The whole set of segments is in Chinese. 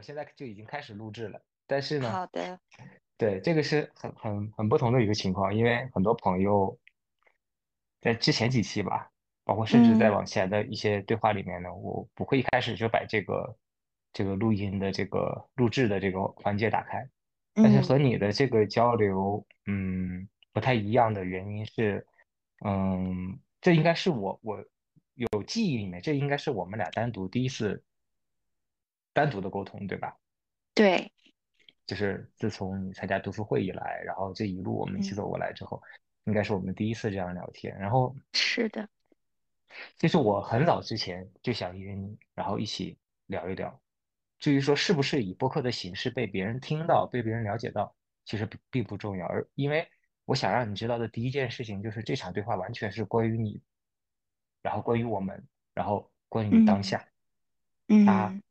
我现在就已经开始录制了，但是呢，好的，对，这个是很很很不同的一个情况，因为很多朋友在之前几期吧，包括甚至在嗯。往前的一些对话里面呢，我不会一开始就把这个这个录音的这个录制的这个环节打开，但是嗯。和你的这个交流，嗯，不太一样的原因是，嗯，这应该是我我有记忆里面，这应该是我们俩单独第一次单独的沟通，对吧？对，就是自从你参加读书会以来，然后这一路我们一起嗯走过来之后，应该是我们第一次这样聊天。然后，是的，其实我很早之前就想约你，然后一起聊一聊。至于说是不是以播客的形式被别人听到、被别人了解到，其实并并不重要。而因为我想让你知道的第一件事情就是这场对话完全是关于你，然后关于我们，然后关于当嗯下。它嗯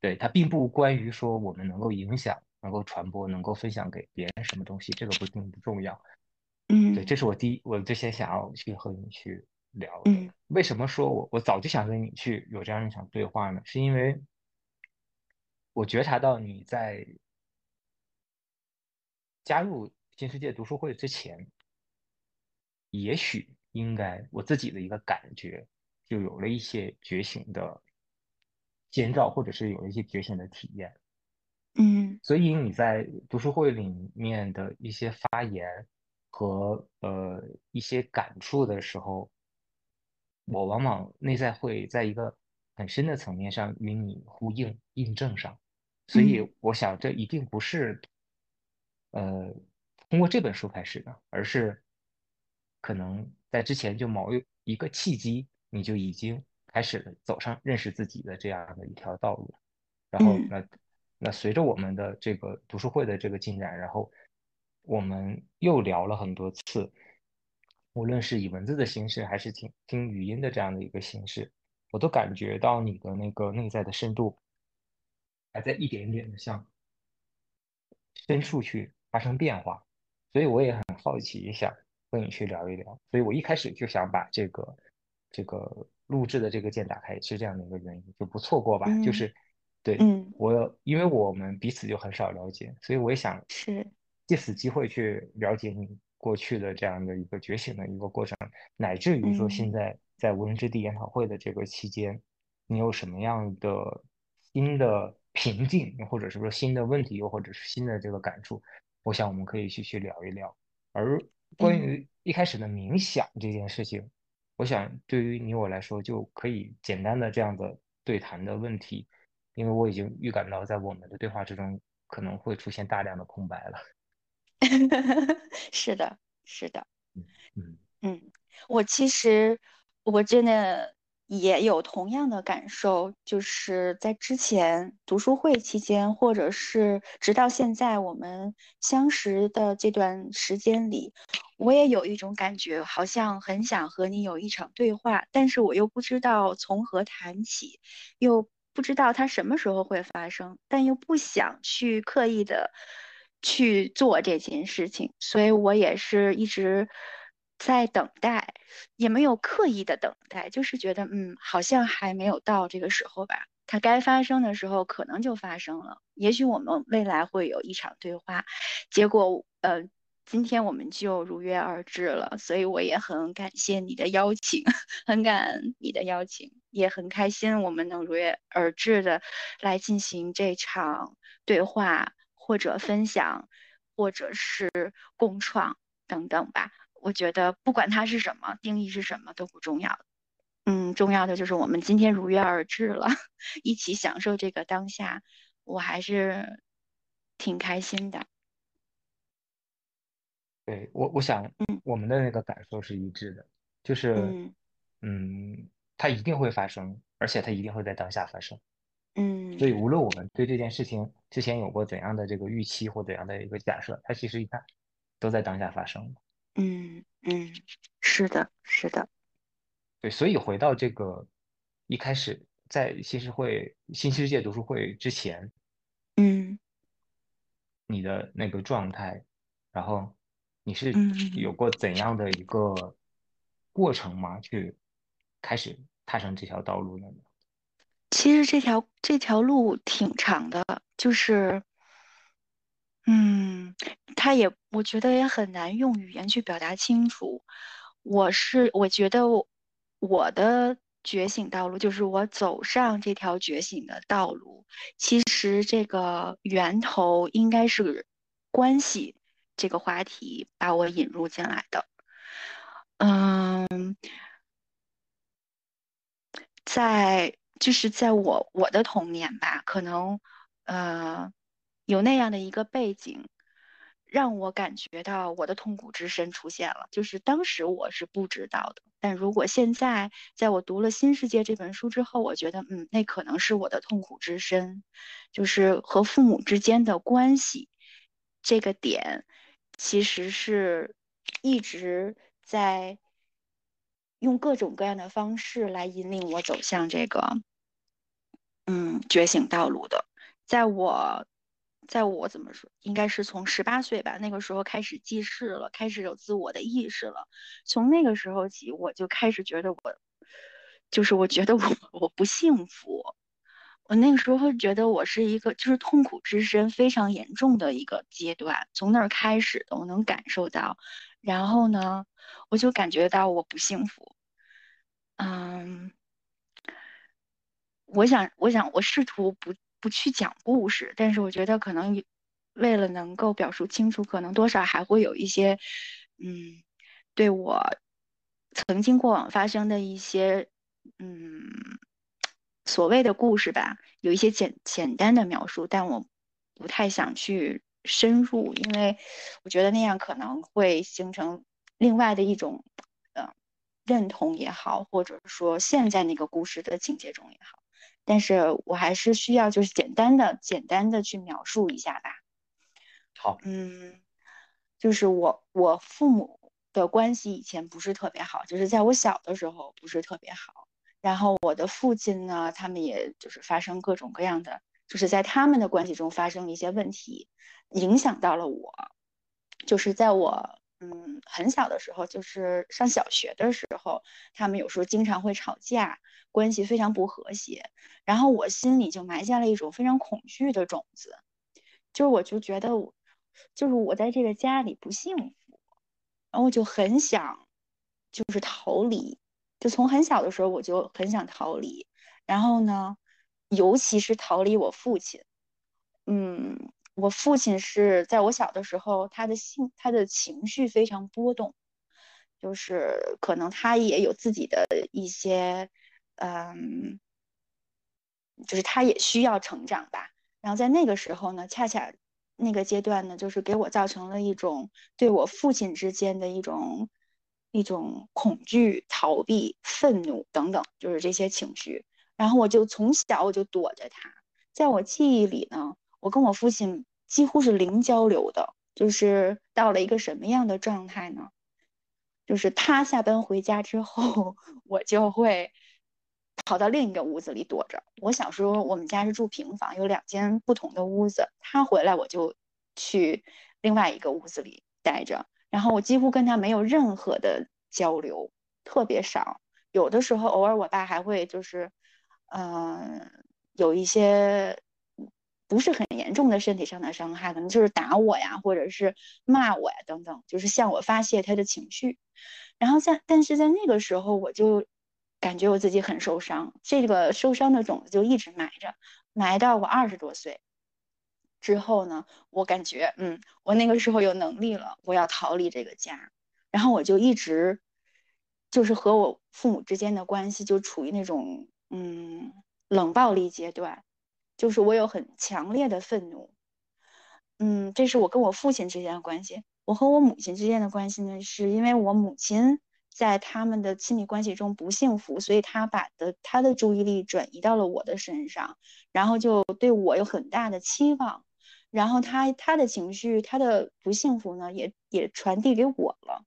对，它并不关于说我们能够影响、能够传播、能够分享给别人什么东西，这个不并不重要。嗯对，嗯这是我第一，我最先想要去和你去聊的。嗯为什么说我我早就想跟你去有这样一场对话呢？是因为我觉察到你在加入新世界读书会之前，也许应该我自己的一个感觉就有了一些觉醒的先兆，或者是有一些觉醒的体验。嗯。所以你在读书会里面的一些发言和呃一些感触的时候，我往往内在会在一个很深的层面上与你呼应印证上，所嗯。以我想这一定不是呃通过这本书开始的，而是可能在之前就某一一个契机，你就已经开始走上认识自己的这样的一条道路。然后嗯那那随着我们的这个读书会的这个进展，然后我们又聊了很多次，无论是以文字的形式，还是听听语音的这样的一个形式，我都感觉到你的那个内在的深度还在一点点的向深处去发生变化，所以我也很好奇，也想和你去聊一聊。所以我一开始就想把这个这个录制的这个键打开也，是这样的一个原因，就不错过吧。就嗯是对嗯。我，因为我们彼此就很少了解，所以我也想是。借此机会去了解你过去的这样的一个觉醒的一个过程，乃至于说现嗯。在在无人之地研讨会的这个期间，你有什么样的新的瓶颈，或者是说新的问题，又或者是新的这个感触，我想我们可以去去聊一聊。而关嗯。于一开始的冥想这件事情，我想对于你我来说就可以简单的这样的对谈的问题，因为我已经预感到在我们的对话之中可能会出现大量的空白了。是的，是的。嗯嗯嗯，我其实我真的也有同样的感受，就是在之前读书会期间，或者是直到现在我们相识的这段时间里，我也有一种感觉，好像很想和你有一场对话，但是我又不知道从何谈起，又不知道它什么时候会发生，但又不想去刻意的去做这件事情，所以我也是一直在等待，也没有刻意的等待，就是觉得嗯，好像还没有到这个时候吧。它该发生的时候可能就发生了，也许我们未来会有一场对话，结果呃。今天我们就如约而至了，所以我也很感谢你的邀请，很感恩你的邀请，也很开心我们能如约而至的来进行这场对话或者分享，或者是共创等等吧。我觉得不管它是什么，定义是什么都不重要，嗯，重要的就是我们今天如约而至了，一起享受这个当下，我还是挺开心的。对我，我想，我们的那个感受是一致的，就是，嗯，它一定会发生，而且它一定会在当下发生，嗯，所以无论我们对这件事情之前有过怎样的这个预期或怎样的一个假设，它其实一看都在当下发生。嗯嗯，是的，是的，对，所以回到这个一开始在新世会新世界读书会之前，嗯，你的那个状态，然后。你是有过怎样的一个过程吗？去开始踏上这条道路呢？其实这条这条路挺长的，就是，嗯，它也我觉得也很难用语言去表达清楚。我是我觉得我的觉醒道路，就是我走上这条觉醒的道路，其实这个源头应该是关系。这个话题把我引入进来的，嗯，在就是在我我的童年吧，可能呃有那样的一个背景，让我感觉到我的痛苦之身出现了。就是当时我是不知道的，但如果现在在我读了《新世界》这本书之后，我觉得嗯，那可能是我的痛苦之身，就是和父母之间的关系这个点。其实是一直在用各种各样的方式来引领我走向这个嗯觉醒道路的。在我，在我怎么说，应该是从十八岁吧，那个时候开始记事了，开始有自我的意识了。从那个时候起，我就开始觉得我，就是我觉得我我不幸福。我那个时候觉得我是一个就是痛苦之身非常严重的一个阶段，从那儿开始的，我能感受到。然后呢，我就感觉到我不幸福。嗯，我想，我想，我试图不不去讲故事，但是我觉得可能为了能够表述清楚，可能多少还会有一些，嗯，对我曾经过往发生的一些，嗯。所谓的故事吧，有一些简简单的描述，但我不太想去深入，因为我觉得那样可能会形成另外的一种，呃，认同也好，或者说陷在那个故事的情节中也好。但是我还是需要就是简单的、简单的去描述一下吧。好，嗯，就是我我父母的关系以前不是特别好，就是在我小的时候不是特别好。然后我的父亲呢，他们也就是发生各种各样的，就是在他们的关系中发生了一些问题，影响到了我。就是在我嗯很小的时候，就是上小学的时候，他们有时候经常会吵架，关系非常不和谐。然后我心里就埋下了一种非常恐惧的种子，就是我就觉得我就是我在这个家里不幸福，然后我就很想就是逃离。就从很小的时候我就很想逃离，然后呢，尤其是逃离我父亲。嗯，我父亲是在我小的时候，他的性他的情绪非常波动，就是可能他也有自己的一些，嗯，就是他也需要成长吧。然后在那个时候呢，恰恰那个阶段呢，就是给我造成了一种对我父亲之间的一种。一种恐惧、逃避、愤怒等等，就是这些情绪。然后我就从小我就躲着他，在我记忆里呢，我跟我父亲几乎是零交流的。就是到了一个什么样的状态呢？就是他下班回家之后，我就会跑到另一个屋子里躲着。我小时候我们家是住平房，有两间不同的屋子。他回来我就去另外一个屋子里待着。然后我几乎跟他没有任何的交流，特别少。有的时候偶尔我爸还会就是，嗯，有一些不是很严重的身体上的伤害，可能就是打我呀，或者是骂我呀等等，就是向我发泄他的情绪。然后在但是在那个时候我就感觉我自己很受伤，这个受伤的种子就一直埋着，埋到我二十多岁。之后呢，我感觉，嗯，我那个时候有能力了，我要逃离这个家，然后我就一直，就是和我父母之间的关系就处于那种，嗯，冷暴力阶段，就是我有很强烈的愤怒，嗯，这是我跟我父亲之间的关系。我和我母亲之间的关系呢，是因为我母亲在他们的亲密关系中不幸福，所以他把的他的注意力转移到了我的身上，然后就对我有很大的期望。然后他他的情绪，他的不幸福呢，也也传递给我了，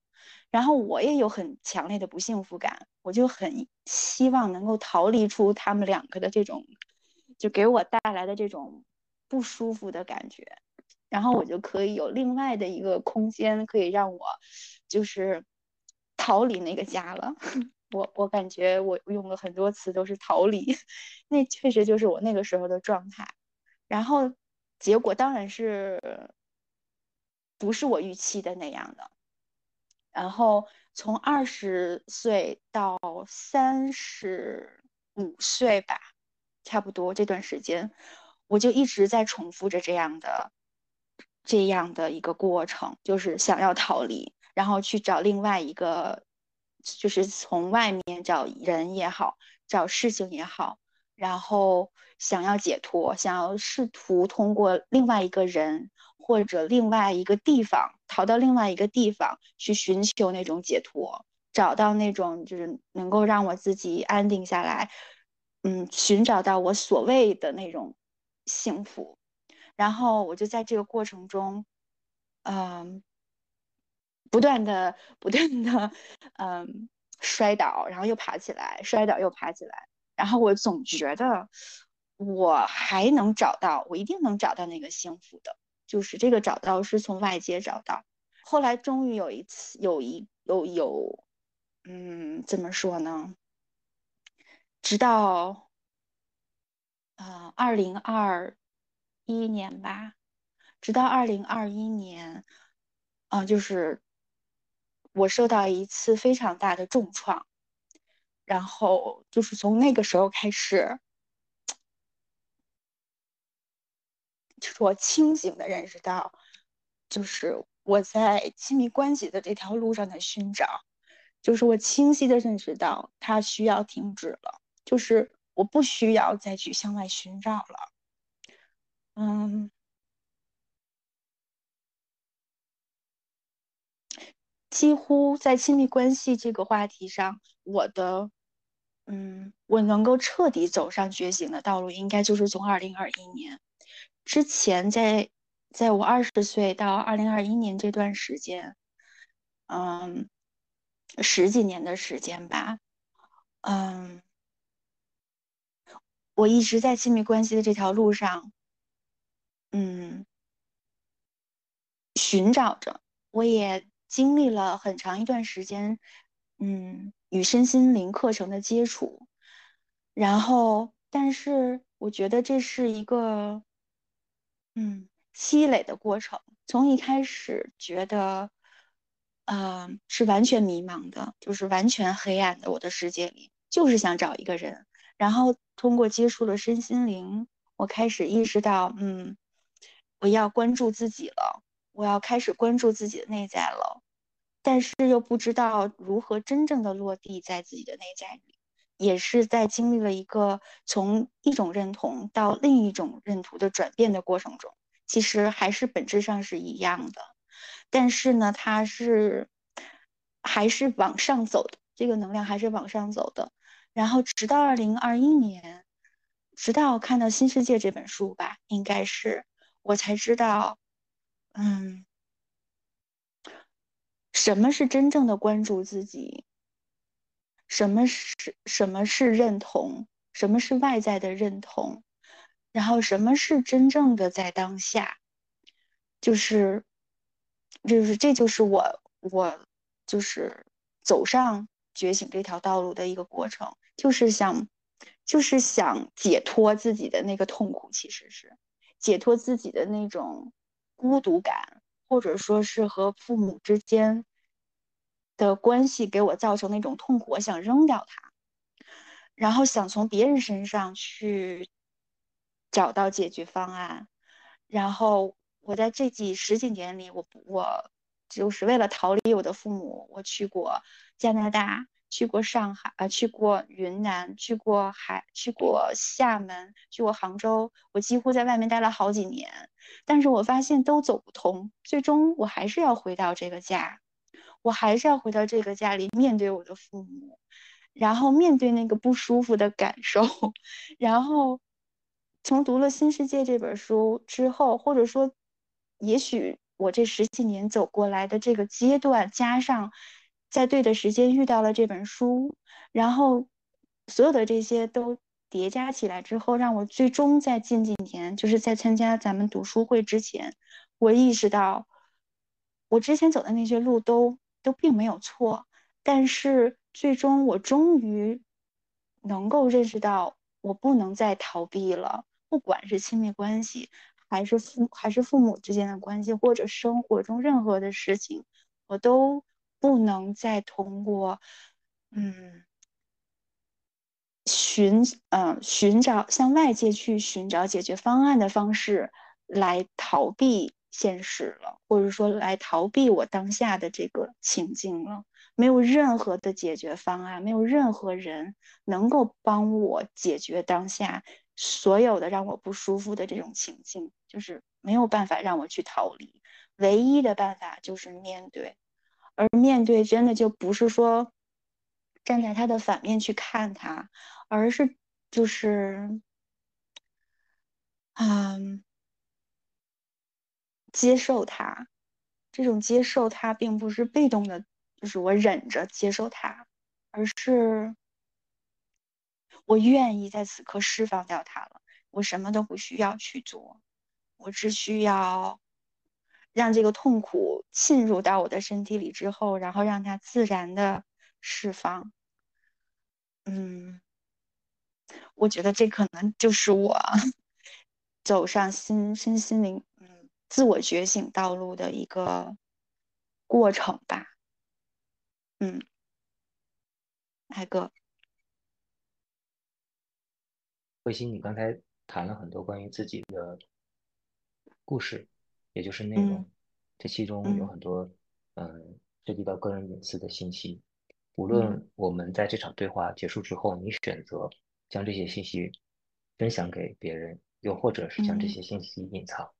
然后我也有很强烈的不幸福感，我就很希望能够逃离出他们两个的这种，就给我带来的这种不舒服的感觉，然后我就可以有另外的一个空间，可以让我就是逃离那个家了。我我感觉我用了很多词都是逃离，那确实就是我那个时候的状态，然后。结果当然是不是我预期的那样的。然后从二十岁到三十五岁吧，差不多这段时间，我就一直在重复着这样的这样的一个过程，就是想要逃离，然后去找另外一个，就是从外面找人也好，找事情也好。然后想要解脱，想要试图通过另外一个人或者另外一个地方逃到另外一个地方去寻求那种解脱，找到那种就是能够让我自己安定下来，嗯，寻找到我所谓的那种幸福。然后我就在这个过程中，嗯，不断的不断的，嗯，摔倒，然后又爬起来，摔倒又爬起来。然后我总觉得我还能找到，我一定能找到那个幸福的，就是这个找到是从外界找到。后来终于有一次，有一有有，嗯，怎么说呢？直到啊，二零二一年吧，直到二零二一年，啊，就是我受到一次非常大的重创。然后就是从那个时候开始，就是我清醒的认识到，就是我在亲密关系的这条路上的寻找，就是我清晰的认识到它需要停止了，就是我不需要再去向外寻找了。嗯，几乎在亲密关系这个话题上，我的。嗯，我能够彻底走上觉醒的道路，应该就是从二零二一年之前，在在我二十岁到二零二一年这段时间，嗯，十几年的时间吧，嗯，我一直在亲密关系的这条路上，嗯，寻找着，我也经历了很长一段时间，嗯。与身心灵课程的接触，然后，但是我觉得这是一个，嗯，积累的过程。从一开始觉得，嗯，是完全迷茫的，就是完全黑暗的。我的世界里就是想找一个人，然后通过接触了身心灵，我开始意识到，嗯，我要关注自己了，我要开始关注自己的内在了。但是又不知道如何真正的落地在自己的内在里，也是在经历了一个从一种认同到另一种认同的转变的过程中，其实还是本质上是一样的，但是呢，它是还是往上走的，这个能量还是往上走的。然后直到二零二一年，直到看到《新世界》这本书吧，应该是我才知道，嗯。什么是真正的关注自己？什么是什么是认同？什么是外在的认同？然后什么是真正的在当下？就是，就是这就是我我就是走上觉醒这条道路的一个过程，就是想，就是想解脱自己的那个痛苦，其实是解脱自己的那种孤独感，或者说是和父母之间的关系给我造成那种痛苦，我想扔掉它，然后想从别人身上去找到解决方案，然后我在这几十几年里，我我。就是为了逃离我的父母，我去过加拿大，去过上海，呃，去过云南，去过海，去过厦门，去过杭州。我几乎在外面待了好几年，但是我发现都走不通。最终我还是要回到这个家，我还是要回到这个家里面对我的父母，然后面对那个不舒服的感受。然后从读了《新世界》这本书之后，或者说，也许。我这十几年走过来的这个阶段，加上在对的时间遇到了这本书，然后所有的这些都叠加起来之后，让我最终在近几年，就是在参加咱们读书会之前，我意识到我之前走的那些路都都并没有错，但是最终我终于能够认识到，我不能再逃避了，不管是亲密关系。还是父还是父母之间的关系，或者生活中任何的事情，我都不能再通过，嗯，寻嗯寻找向外界去寻找解决方案的方式来逃避现实了，或者说来逃避我当下的这个情境了。没有任何的解决方案，没有任何人能够帮我解决当下所有的让我不舒服的这种情境。就是没有办法让我去逃离，唯一的办法就是面对，而面对真的就不是说站在他的反面去看他，而是就是，嗯，接受他。这种接受他，并不是被动的，就是我忍着接受他，而是我愿意在此刻释放掉他了，我什么都不需要去做。我只需要让这个痛苦侵入到我的身体里之后，然后让它自然的释放。嗯，我觉得这可能就是我 走上心身心灵嗯自我觉醒道路的一个过程吧。嗯，海哥，慧心，你刚才谈了很多关于自己的。故事，也就是内容，这其中有很多，嗯，涉及到个人隐私的信息。无论我们在这场对话结束之后，你选择将这些信息分享给别人，又或者是将这些信息隐藏，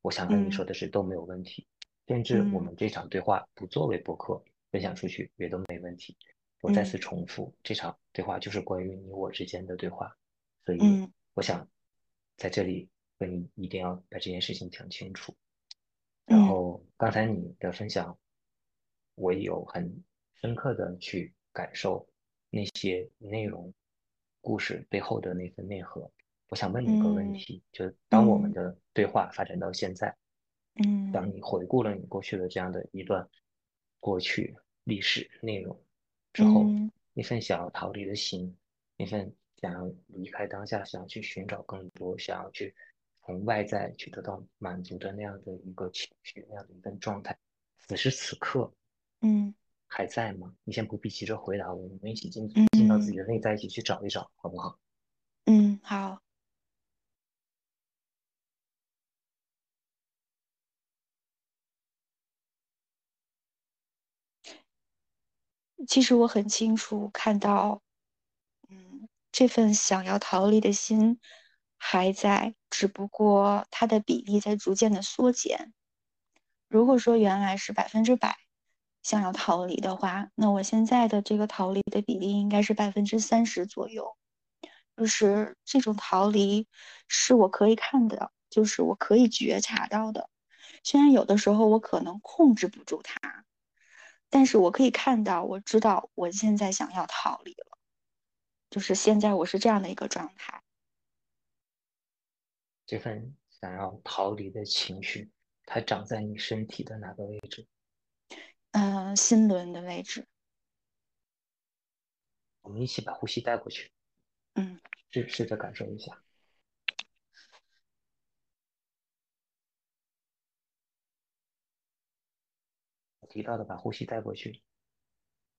我想跟你说的是都没有问题。甚至我们这场对话不作为博客分享出去也都没问题。我再次重复，这场对话就是关于你我之间的对话，所以我想在这里。你一定要把这件事情讲清楚。然后刚才你的分享，我有很深刻的去感受那些内容、故事背后的那份内核。我想问你一个问题：，就当我们的对话发展到现在，嗯，当你回顾了你过去的这样的一段过去历史内容之后，那份想要逃离的心，那份想要离开当下、想要去寻找更多、想要去。从外在去得到满足的那样的一个情绪，那样的一份状态，此时此刻，嗯，还在吗？你先不必急着回答我，我们一起进进到自己的内在，一起去找一找，好不好？嗯，好。其实我很清楚看到，嗯，这份想要逃离的心。还在，只不过它的比例在逐渐的缩减。如果说原来是百分之百想要逃离的话，那我现在的这个逃离的比例应该是百分之三十左右。就是这种逃离是我可以看的，就是我可以觉察到的。虽然有的时候我可能控制不住它，但是我可以看到，我知道我现在想要逃离了。就是现在我是这样的一个状态。这份想要逃离的情绪，它长在你身体的哪个位置？嗯，心轮的位置。我们一起把呼吸带过去，嗯，试试着感受一下。我提到的把呼吸带过去，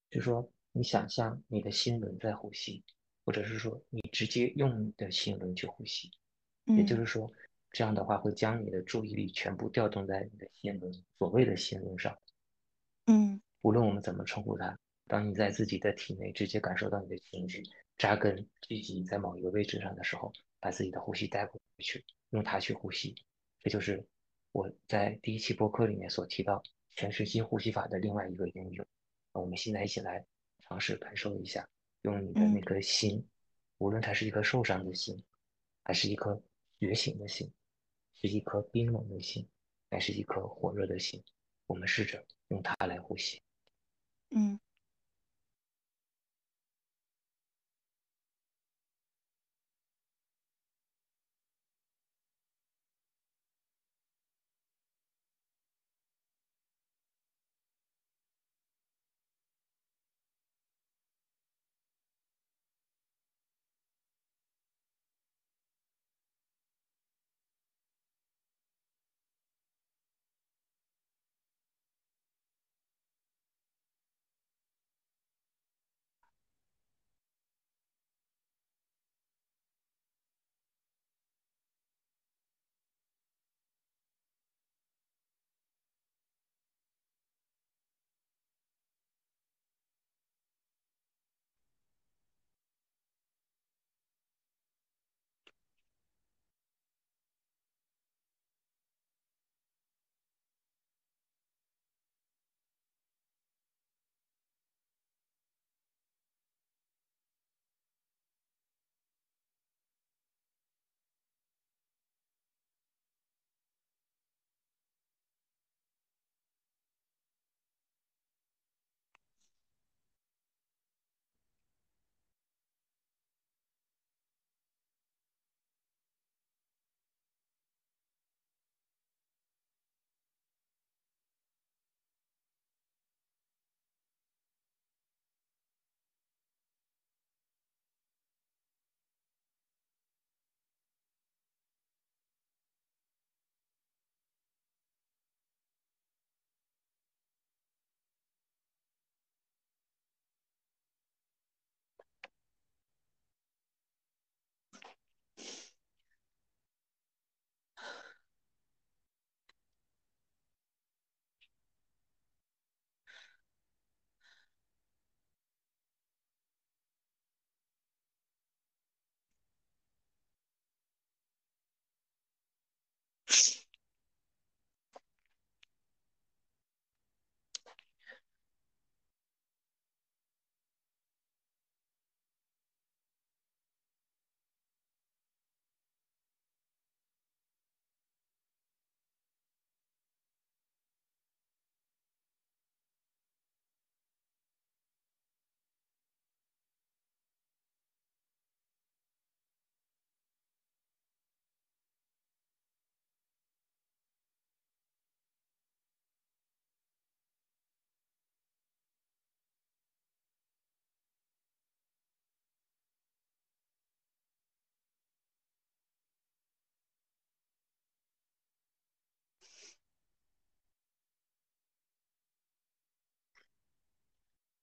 就说你想象你的心轮在呼吸，或者是说你直接用你的心轮去呼吸，也就是说，这样的话会将你的注意力全部调动在你的心轮，所谓的心轮上。嗯，无论我们怎么称呼它，当你在自己的体内直接感受到你的情绪扎根聚集在某一个位置上的时候，把自己的呼吸带过去，用它去呼吸，这就是我在第一期播客里面所提到全身心呼吸法的另外一个应用。我们现在一起来尝试感受一下，用你的那颗心，无论它是一颗受伤的心，还是一颗觉醒的心，是一颗冰冷的心，还是一颗火热的心，我们试着用它来呼吸。嗯。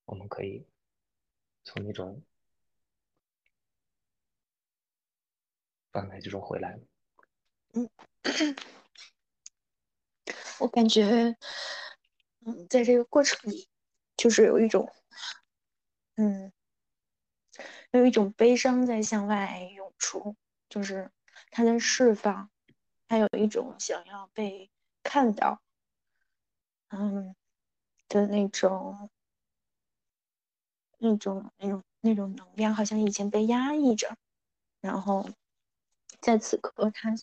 我们可以从那种状态之中回来。嗯，我感觉，嗯，在这个过程里，就是有一种，嗯，有一种悲伤在向外涌出，就是它在释放，还有一种想要被看到，嗯的那种。那种那种那种能量好像以前被压抑着，然后在此刻它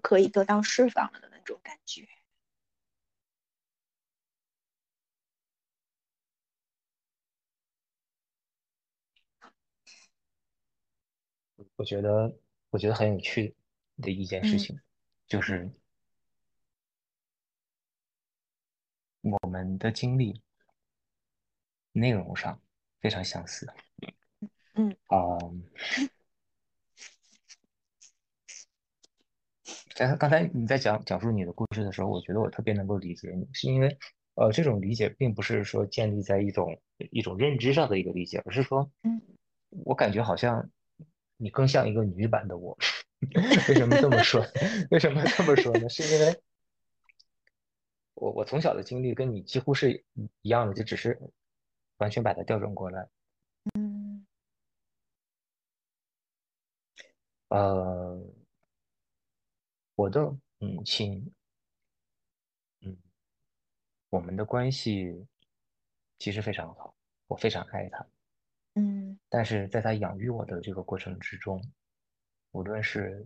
可以得到释放了的那种感觉。我觉得我觉得很有趣的一件事情，就是我们的经历内容上非常相似。嗯啊、在刚才你在讲讲述你的故事的时候，我觉得我特别能够理解你，是因为呃，这种理解并不是说建立在一种一种认知上的一个理解，而是说，嗯我感觉好像你更像一个女版的我。为什么这么说？为什么这么说呢？是因为我我从小的经历跟你几乎是一一样的，就只是完全把它调转过来。嗯呃，我的母亲，嗯，我们的关系其实非常好，我非常爱她。嗯但是在她养育我的这个过程之中，无论是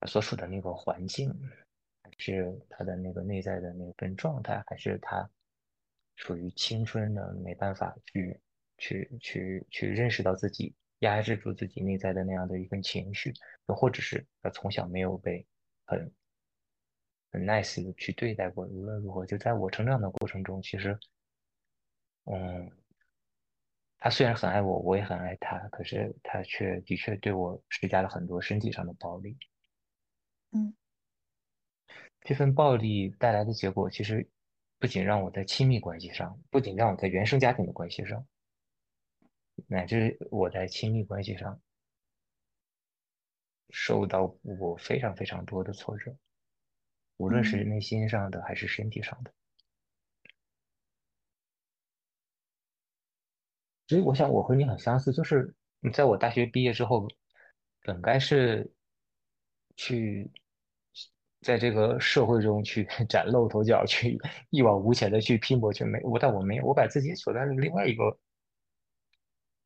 她所处的那个环境，还是她的那个内在的那份状态，还是她属于青春的没办法去去去去认识到自己，压制住自己内在的那样的一份情绪，又或者是他从小没有被很很 nice 的去对待过，无论如何，就在我成长的过程中，其实，嗯，他虽然很爱我，我也很爱他，可是他却的确对我施加了很多身体上的暴力。嗯这份暴力带来的结果，其实不仅让我在亲密关系上，不仅让我在原生家庭的关系上，乃至我在亲密关系上受到过非常非常多的挫折，无论是嗯内心上的还是身体上的。所以我想我和你很相似，就是你在我大学毕业之后，本该是去在这个社会中去 崭露头角，去一往无前的去拼搏，去没我，但我没有，我把自己锁在了另外一个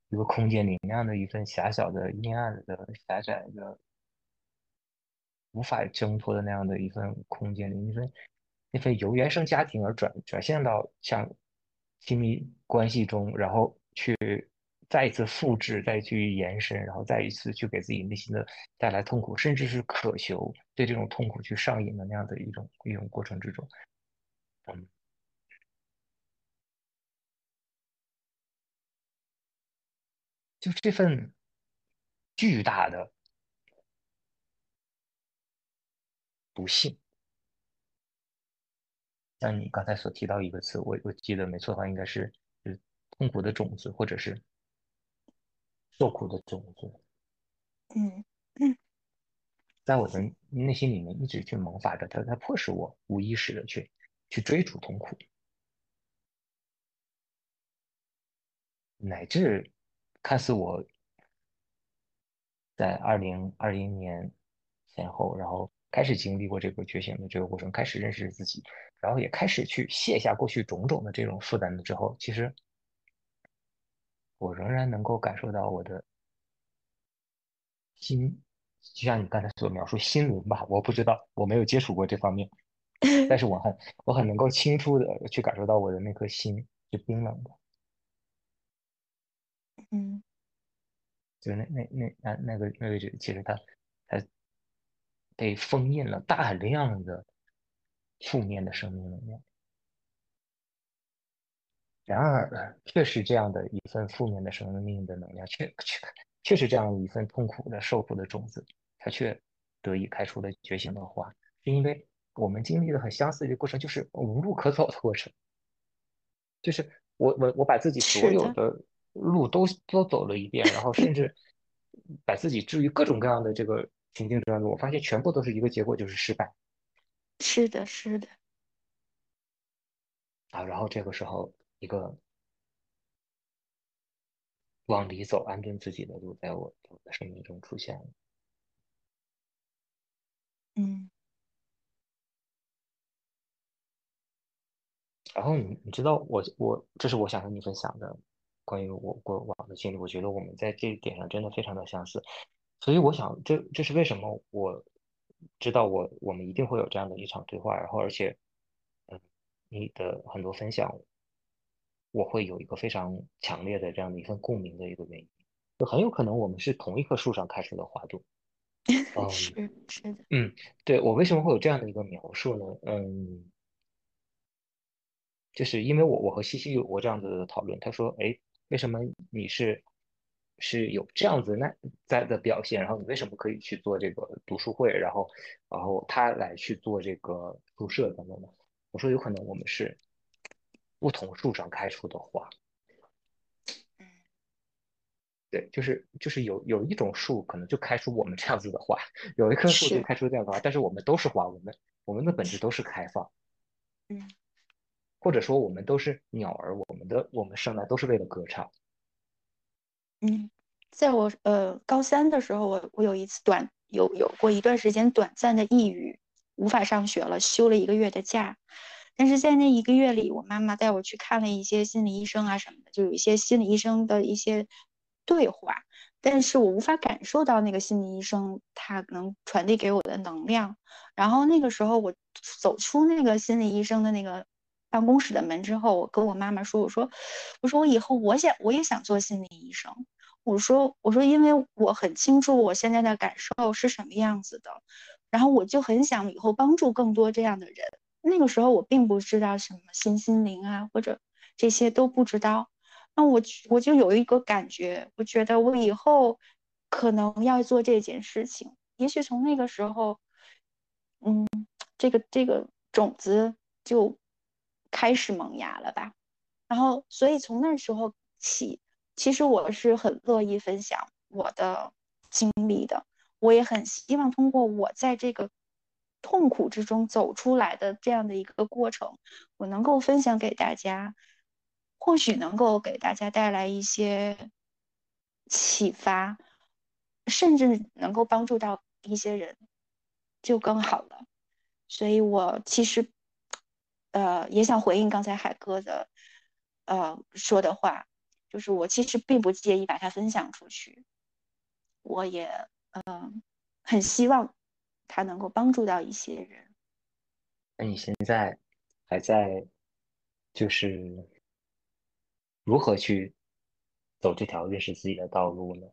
一个空间里，那样的一份狭小的、阴暗的、狭窄的、无法挣脱的那样的一份空间里，一份那份由原生家庭而转转现到像亲密关系中，然后去再一次复制，再去延伸，然后再一次去给自己内心的带来痛苦，甚至是渴求对这种痛苦去上瘾的那样的一种一种过程之中，嗯，就这份巨大的不幸。像你刚才所提到一个词，我我记得没错的话，应该是是痛苦的种子，或者是受苦的种子，嗯嗯。在我的内心里面一直去萌发着，它它迫使我无意识的去去追逐痛苦，乃至看似我在二零二零年前后，然后开始经历过这个觉醒的这个过程，开始认识自己，然后也开始去卸下过去种种的这种负担了之后，其实我仍然能够感受到我的心，就像你刚才所描述心轮吧，我不知道，我没有接触过这方面，但是我很我很能够清楚的去感受到我的那颗心是冰冷的，嗯就是那那那那那个那个位置，其实它它被封印了大量的负面的生命能量。然而，确实这样的一份负面的生命的能量，确确确实这样一份痛苦的受苦的种子，它却得以开出了觉醒的花，是因为我们经历了很相似的过程，就是无路可走的过程，就是我我我把自己所，有的路都都走了一遍，然后甚至把自己置于各种各样的这个情境当中，我发现全部都是一个结果，就是失败。是的，是的，啊。然后这个时候，一个往里走、安顿自己的路，在我我的生命中出现了。嗯然后你你知道我我这是我想和你分享的关于我过往的经历，我觉得我们在这一点上真的非常的相似，所以我想这这是为什么我知道我我们一定会有这样的一场对话，然后而且嗯你的很多分享，我会有一个非常强烈的这样的一份共鸣的一个原因，就很有可能我们是同一棵树上开出的花朵，嗯是是的，嗯，对，我为什么会有这样的一个描述呢？嗯。就是因为我我和西西有过这样子的讨论，他说，哎，为什么你是是有这样子那在的表现，然后你为什么可以去做这个读书会，然后然后他来去做这个宿舍等等的？我说有可能我们是不同树上开出的花。对，就是就是有有一种树可能就开出我们这样子的花，有一棵树就开出这样的花，但是我们都是花，我们我们的本质都是开放，嗯，或者说我们都是鸟儿，我们的我们生来都是为了歌唱，嗯，在我呃高三的时候，我我有一次短有有过一段时间短暂的抑郁，无法上学了，休了一个月的假，但是在那一个月里，我妈妈带我去看了一些心理医生啊什么的，就有一些心理医生的一些。对话，但是我无法感受到那个心理医生他能传递给我的能量。然后那个时候，我走出那个心理医生的那个办公室的门之后，我跟我妈妈说：“我说，我说我以后我想我也想做心理医生。我说我说，因为我很清楚我现在的感受是什么样子的，然后我就很想以后帮助更多这样的人。那个时候我并不知道什么新心灵啊，或者这些都不知道。”那我我就有一个感觉，我觉得我以后可能要做这件事情。也许从那个时候，嗯，这个这个种子就开始萌芽了吧。然后，所以从那时候起，其实我是很乐意分享我的经历的。我也很希望通过我在这个痛苦之中走出来的这样的一个过程，我能够分享给大家。或许能够给大家带来一些启发，甚至能够帮助到一些人，就更好了。所以我其实，呃，也想回应刚才海哥的，呃，说的话，就是我其实并不介意把它分享出去，我也，嗯，很希望它能够帮助到一些人。那你现在还在，就是？如何去走这条认识自己的道路呢？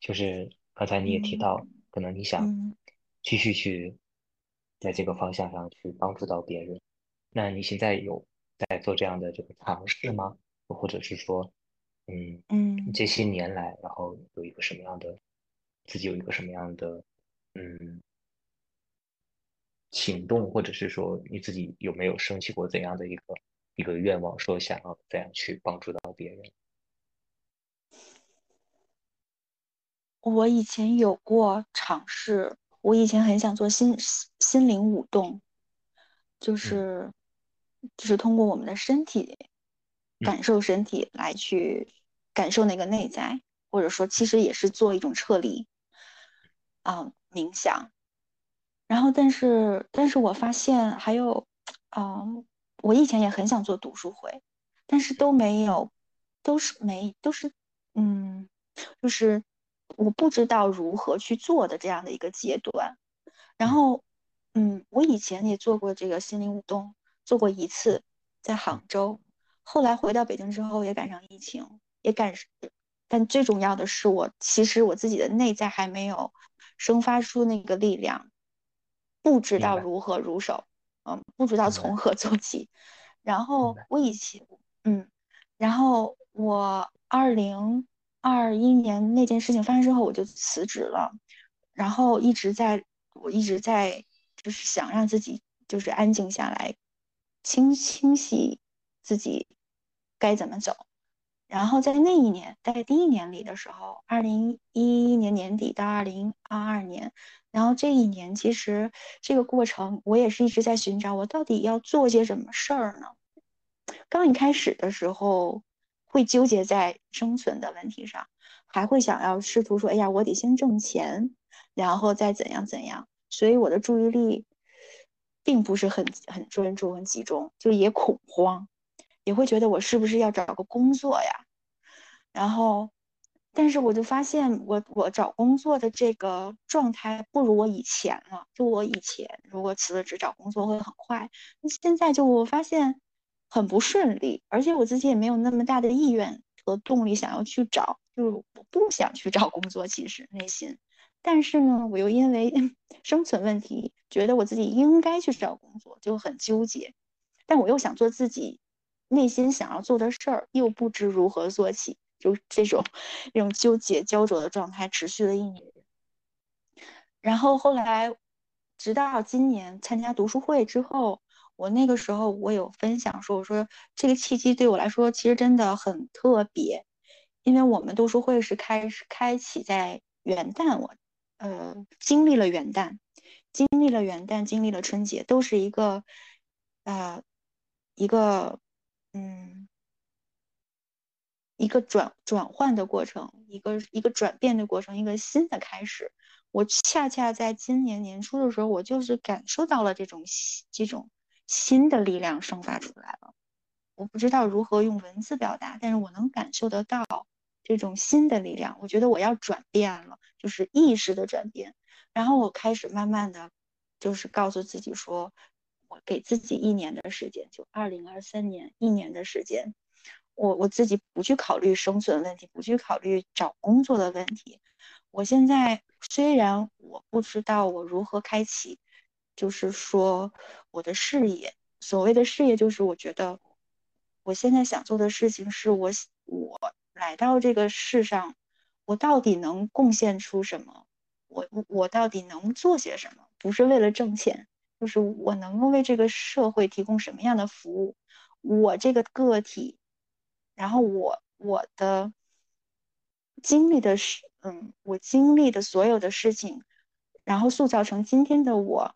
就是刚才你也提到，可能你想继续去在这个方向上去帮助到别人。那你现在有在做这样的这个尝试吗？或者是说，嗯嗯，这些年来，然后有一个什么样的自己有一个什么样的嗯行动，或者是说你自己有没有升起过怎样的一个？一个愿望，说想要怎样去帮助到别人。我以前有过尝试，我以前很想做心心灵舞动，就是就是通过我们的身体感受身体来去感受那个内在，或者说其实也是做一种撤离啊冥想。然后，但是但是我发现还有，嗯。我以前也很想做读书会，但是都没有，都是没都是，嗯，就是我不知道如何去做的这样的一个阶段。然后，嗯，我以前也做过这个心灵舞动，做过一次在杭州，后来回到北京之后也赶上疫情，也赶，但最重要的是我其实我自己的内在还没有生发出那个力量，不知道如何入手。嗯，不知道从何做起。然后我以前，嗯，然后我二零二一年那件事情发生之后，我就辞职了。然后一直在，我一直在，就是想让自己就是安静下来，清清晰自己该怎么走。然后在那一年，在第一年里的时候，二零一一年年底到二零二二年。然后这一年，其实这个过程，我也是一直在寻找，我到底要做些什么事儿呢？刚一开始的时候，会纠结在生存的问题上，还会想要试图说，哎呀，我得先挣钱，然后再怎样怎样。所以我的注意力并不是很很专注、很集中，就也恐慌，也会觉得我是不是要找个工作呀？然后。但是我就发现，我我找工作的这个状态不如我以前了。就我以前如果辞了职找工作会很快，那现在就我发现很不顺利，而且我自己也没有那么大的意愿和动力想要去找，就是我不想去找工作，其实内心。但是呢，我又因为 生存问题，觉得我自己应该去找工作，就很纠结。但我又想做自己内心想要做的事儿，又不知如何做起，就这种这种纠结焦灼的状态持续了一年。然后后来，直到今年参加读书会之后，我那个时候我有分享说，我说这个契机对我来说其实真的很特别，因为我们读书会是开始开启在元旦，我呃经历了元旦，经历了元旦，经历了春节，都是一个啊一个嗯一个转转换的过程，一个一个转变的过程，一个新的开始。我恰恰在今年年初的时候，我就是感受到了这种这种新的力量生发出来了。我不知道如何用文字表达，但是我能感受得到这种新的力量。我觉得我要转变了，就是意识的转变。然后我开始慢慢的，就是告诉自己说，我给自己一年的时间，就二零二三年一年的时间，我我自己不去考虑生存问题，不去考虑找工作的问题。我现在虽然我不知道我如何开启，就是说我的事业，所谓的事业，就是我觉得我现在想做的事情是我我来到这个世上，我到底能贡献出什么？我我到底能做些什么？不是为了挣钱，就是我能够为这个社会提供什么样的服务？我这个个体，然后我我的经历的事。嗯，我经历的所有的事情，然后塑造成今天的我，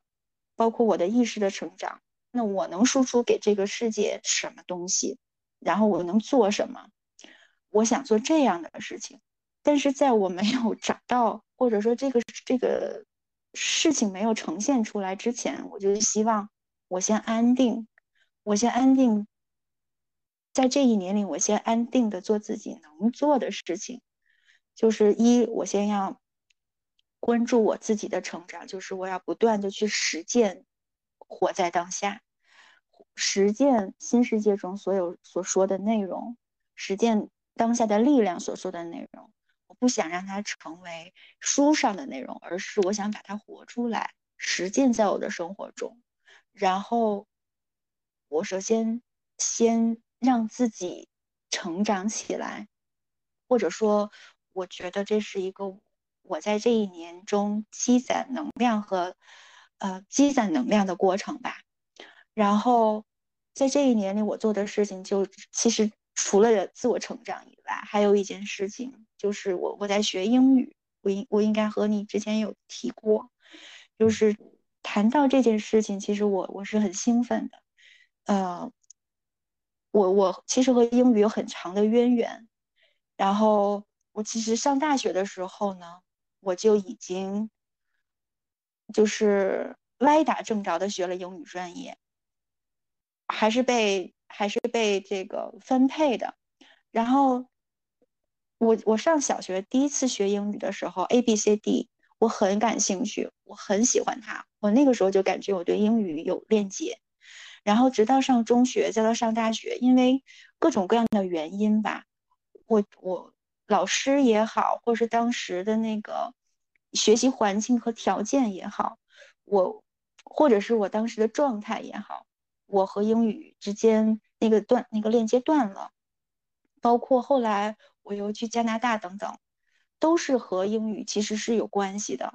包括我的意识的成长。那我能输出给这个世界什么东西？然后我能做什么？我想做这样的事情，但是在我没有找到，或者说这个这个事情没有呈现出来之前，我就希望我先安定，我先安定，在这一年里，我先安定的做自己能做的事情。就是一，我先要关注我自己的成长，就是我要不断的去实践，活在当下，实践新世界中所有所说的内容，实践当下的力量所说的内容。我不想让它成为书上的内容，而是我想把它活出来，实践在我的生活中。然后，我首先先让自己成长起来，或者说。我觉得这是一个我在这一年中积攒能量和呃积攒能量的过程吧。然后在这一年里，我做的事情就其实除了自我成长以外，还有一件事情就是我我在学英语。我应我应该和你之前有提过，就是谈到这件事情，其实我我是很兴奋的。呃，我我其实和英语有很长的渊源，然后。我其实上大学的时候呢，我就已经就是歪打正着的学了英语专业，还是被还是被这个分配的。然后我我上小学第一次学英语的时候，A B C D，我很感兴趣，我很喜欢它。我那个时候就感觉我对英语有链接。然后直到上中学，再到上大学，因为各种各样的原因吧，我我。老师也好，或是当时的那个学习环境和条件也好，我或者是我当时的状态也好，我和英语之间那个断那个链接断了。包括后来我又去加拿大等等，都是和英语其实是有关系的。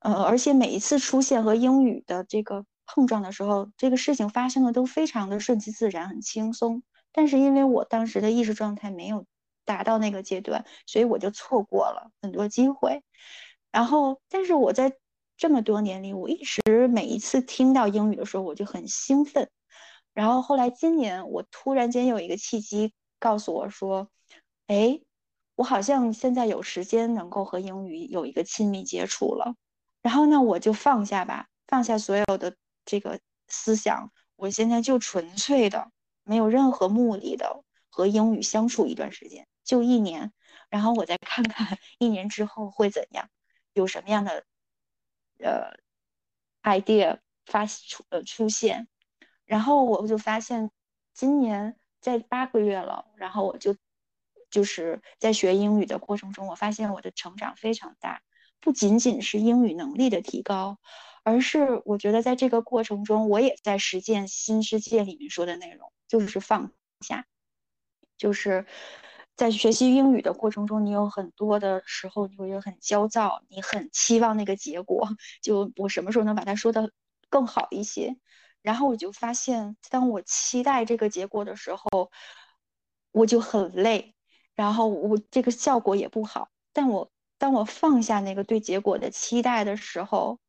呃，而且每一次出现和英语的这个碰撞的时候，这个事情发生的都非常的顺其自然，很轻松。但是因为我当时的意识状态没有。达到那个阶段，所以我就错过了很多机会。然后，但是我在这么多年里，我一直每一次听到英语的时候，我就很兴奋。然后后来今年，我突然间有一个契机告诉我说：“哎，我好像现在有时间能够和英语有一个亲密接触了。”然后呢，我就放下吧，放下所有的这个思想，我现在就纯粹的，没有任何目的的和英语相处一段时间。就一年，然后我再看看一年之后会怎样，有什么样的呃 idea 发出呃出现，然后我就发现今年在八个月了，然后我就就是在学英语的过程中，我发现我的成长非常大，不仅仅是英语能力的提高，而是我觉得在这个过程中，我也在实践新世界里面说的内容，就是放下。就是在学习英语的过程中，你有很多的时候你会很焦躁，你很期望那个结果，就我什么时候能把它说的更好一些。然后我就发现，当我期待这个结果的时候，我就很累，然后我这个效果也不好。但我当我放下那个对结果的期待的时候，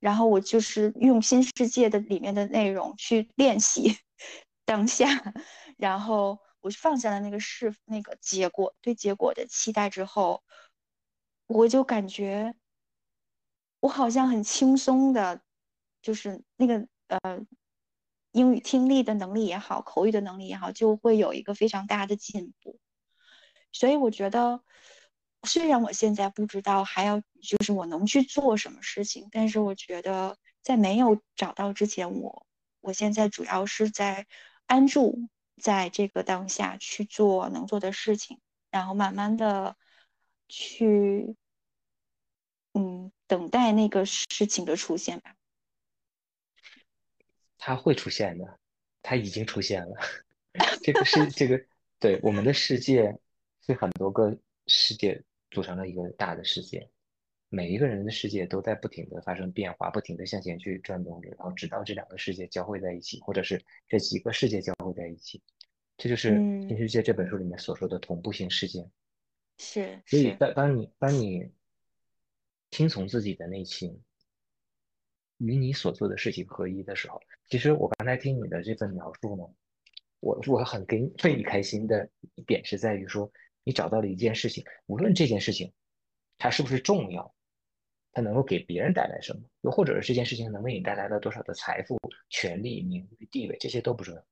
然后我就是用新世界的里面的内容去练习 当下，然后。我放下了那个是那个结果对结果的期待之后，我就感觉我好像很轻松的，就是那个呃英语听力的能力也好，口语的能力也好，就会有一个非常大的进步。所以我觉得，虽然我现在不知道还要就是我能去做什么事情，但是我觉得在没有找到之前，我我现在主要是在安住。在这个当下去做能做的事情，然后慢慢的去，嗯，等待那个事情的出现吧。它会出现的，它已经出现了。这个是这个，对我们的世界是很多个世界组成了一个大的世界，每一个人的世界都在不停的发生变化，不停的向前去转动着，然后直到这两个世界交汇在一起，或者是这几个世界交汇在一起。这就是《新世界》这本书里面所说的同步性事件。是，所以当当你当你听从自己的内心，与你所做的事情合一的时候，其实我刚才听你的这份描述呢，我我很给为你开心的一点是在于说，你找到了一件事情，无论这件事情它是不是重要，它能够给别人带来什么，又或者是这件事情能为你带来了多少的财富、权利、名誉、地位，这些都不重要，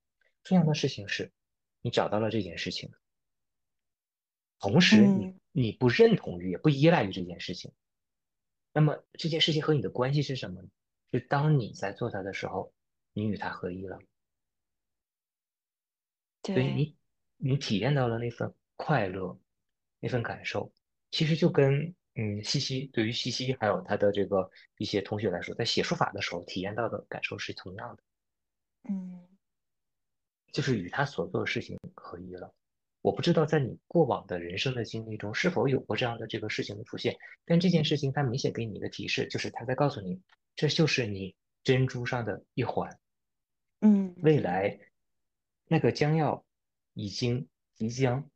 重要的事情是。你找到了这件事情，同时你你不认同于也不依赖于这件事情，那么这件事情和你的关系是什么？就当你在做它的时候，你与它合一了，所以你你体验到了那份快乐，那份感受，其实就跟嗯西西对于西西还有他的这个一些同学来说，在写书法的时候体验到的感受是同样的，嗯。就是与他所做的事情合一了。我不知道在你过往的人生的经历中是否有过这样的这个事情的出现，但这件事情它明显给你一个提示，就是它在告诉你，这就是你珍珠上的一环。嗯，未来那个将要已经即将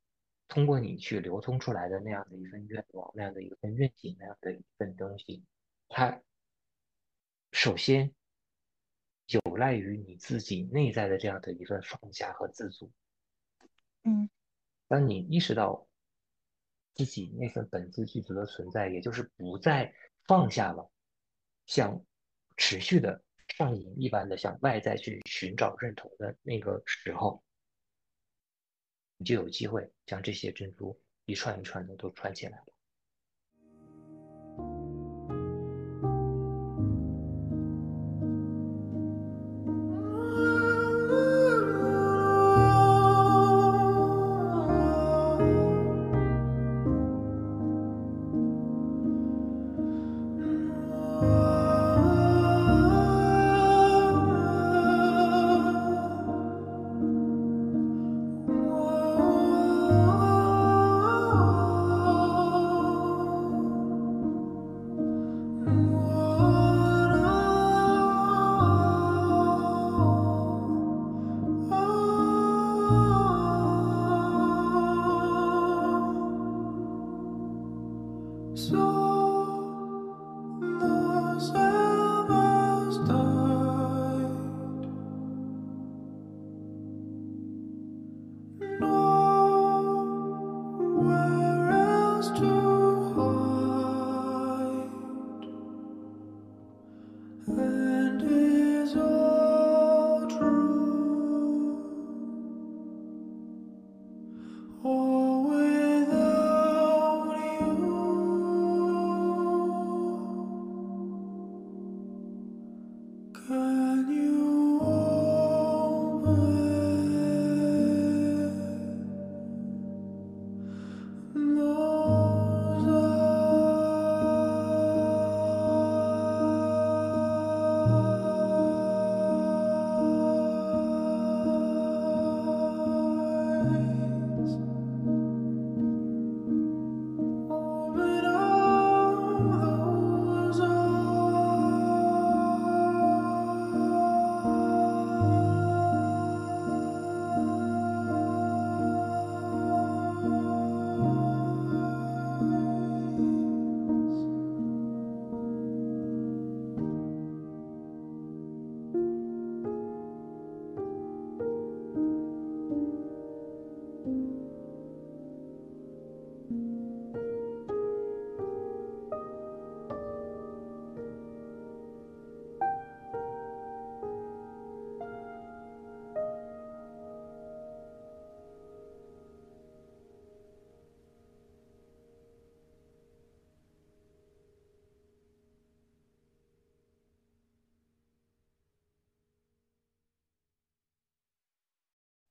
通过你去流通出来的那样的一份愿望，那样的一份愿景，那样的一份东西，它首先。有赖于你自己内在的这样的一份放下和自足。嗯，当你意识到自己那份本自具足的存在，也就是不再放下了，像持续的上瘾一般的向外在去寻找认同的那个时候，你就有机会将这些珍珠一串一串的都串起来了。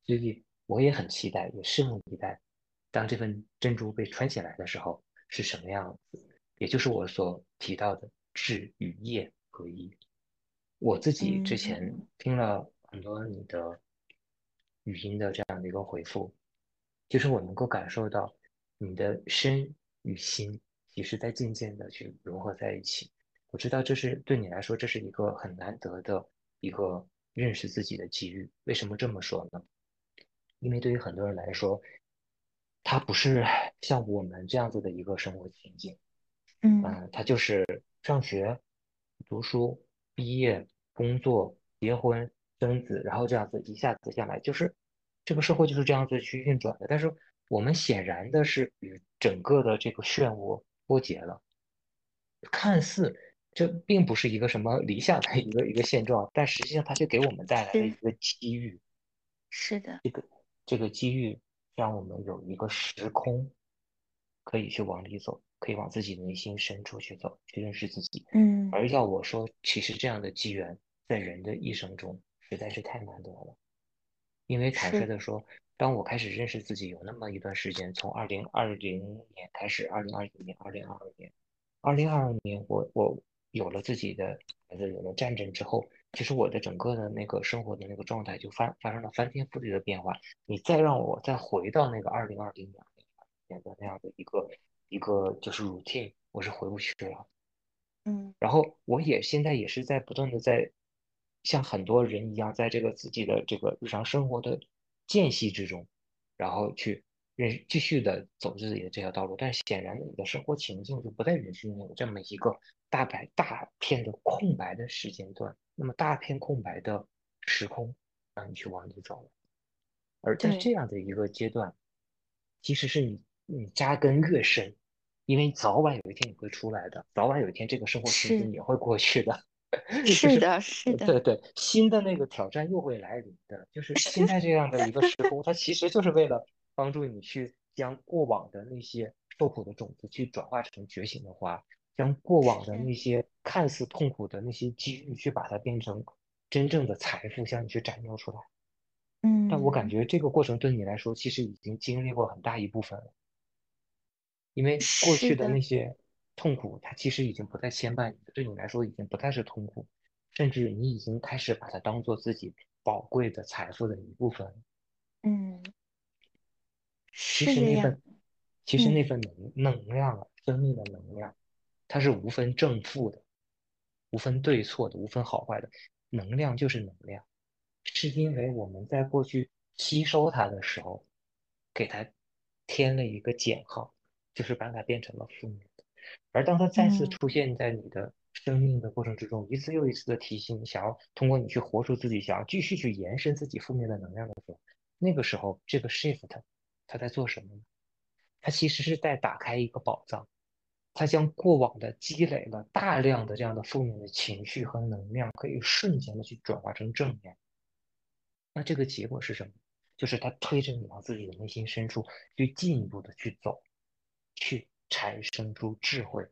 所以我也很期待，也拭目以待，当这份珍珠被穿起来的时候是什么样子。也就是我所提到的质与业合一。我自己之前听了很多你的语音的这样的一个回复，就是我能够感受到你的身与心，其实在渐渐的去融合在一起。我知道这是对你来说，这是一个很难得的一个认识自己的机遇。为什么这么说呢？因为对于很多人来说，他不是像我们这样子的一个生活情景。嗯，他就是上学、读书、毕业、工作、结婚、生子，然后这样子一下子下来，就是这个社会就是这样子去运转的。但是我们显然的是与整个的这个漩涡脱节了，看似这并不是一个什么理想的一个一个现状，但实际上它却给我们带来了一个机遇。是的，这个这个机遇让我们有一个时空可以去往里走。可以往自己内心深处去走，去认识自己。嗯，而要我说，其实这样的机缘在人的一生中实在是太难得了。因为坦率的说，当我开始认识自己有那么一段时间，从二零二零年开始，二零二一年、二零二二年、二零二二年，我我有了自己的孩子，有了战争之后，其实我的整个的那个生活的那个状态就发发生了翻天覆地的变化。你再让我再回到那个二零二零年的那样的一个。一个就是 routine，我是回不去了。嗯，然后我也现在也是在不断的在像很多人一样，在这个自己的这个日常生活的间隙之中，然后去认继续的走自己的这条道路。但显然你的生活情境就不再允许你有这么一个大白大片的空白的时间段，那么大片空白的时空让你去往里走了。而在这样的一个阶段，其实是你。你扎根越深，因为早晚有一天你会出来的，早晚有一天这个生活情景也会过去的。是的，是的，对对，新的那个挑战又会来临的。就是现在这样的一个时空，它其实就是为了帮助你去将过往的那些受苦的种子去转化成觉醒的花，将过往的那些看似痛苦的那些机遇去把它变成真正的财富，向你去展露出来。嗯，但我感觉这个过程对你来说，其实已经经历过很大一部分了。因为过去的那些痛苦，它其实已经不再牵绊你，对你来说已经不再是痛苦，甚至你已经开始把它当做自己宝贵的财富的一部分。嗯，其实那份，其实那份能能量啊，生命的能量，它是无分正负的，无分对错的，无分好坏的，能量就是能量，是因为我们在过去吸收它的时候，给它添了一个减号。就是把它变成了负面的，而当它再次出现在你的生命的过程之中，一次又一次的提醒你，想要通过你去活出自己，想要继续去延伸自己负面的能量的时候，那个时候这个 shift 它在做什么呢？它其实是在打开一个宝藏，它将过往的积累了大量的这样的负面的情绪和能量，可以瞬间的去转化成正面。那这个结果是什么？就是他推着你往自己的内心深处去进一步的去走。去产生出智慧，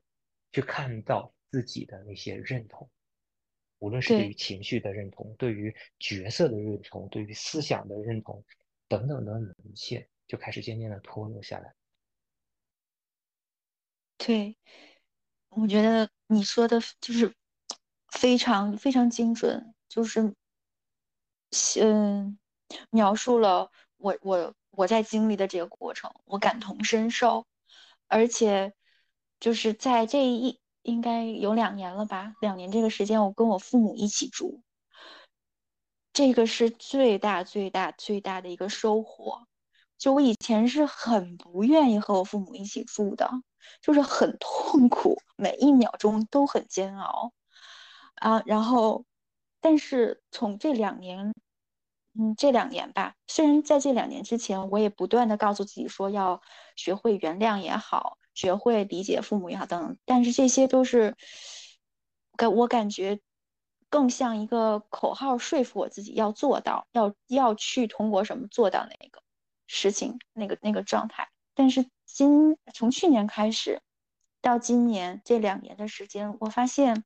去看到自己的那些认同，无论是对于情绪的认同，对于角色的认同，对于思想的认同，等等等等一切，就开始渐渐的脱落下来。对，我觉得你说的就是非常非常精准，就是嗯，描述了我我我在经历的这个过程，我感同身受。而且，就是在这一应该有两年了吧，两年这个时间，我跟我父母一起住，这个是最大最大最大的一个收获。就我以前是很不愿意和我父母一起住的，就是很痛苦，每一秒钟都很煎熬啊。然后，但是从这两年。嗯，这两年吧，虽然在这两年之前，我也不断的告诉自己说要学会原谅也好，学会理解父母也好等，但是这些都是感我感觉更像一个口号，说服我自己要做到，要要去通过什么做到那个事情，那个那个状态。但是今从去年开始到今年这两年的时间，我发现。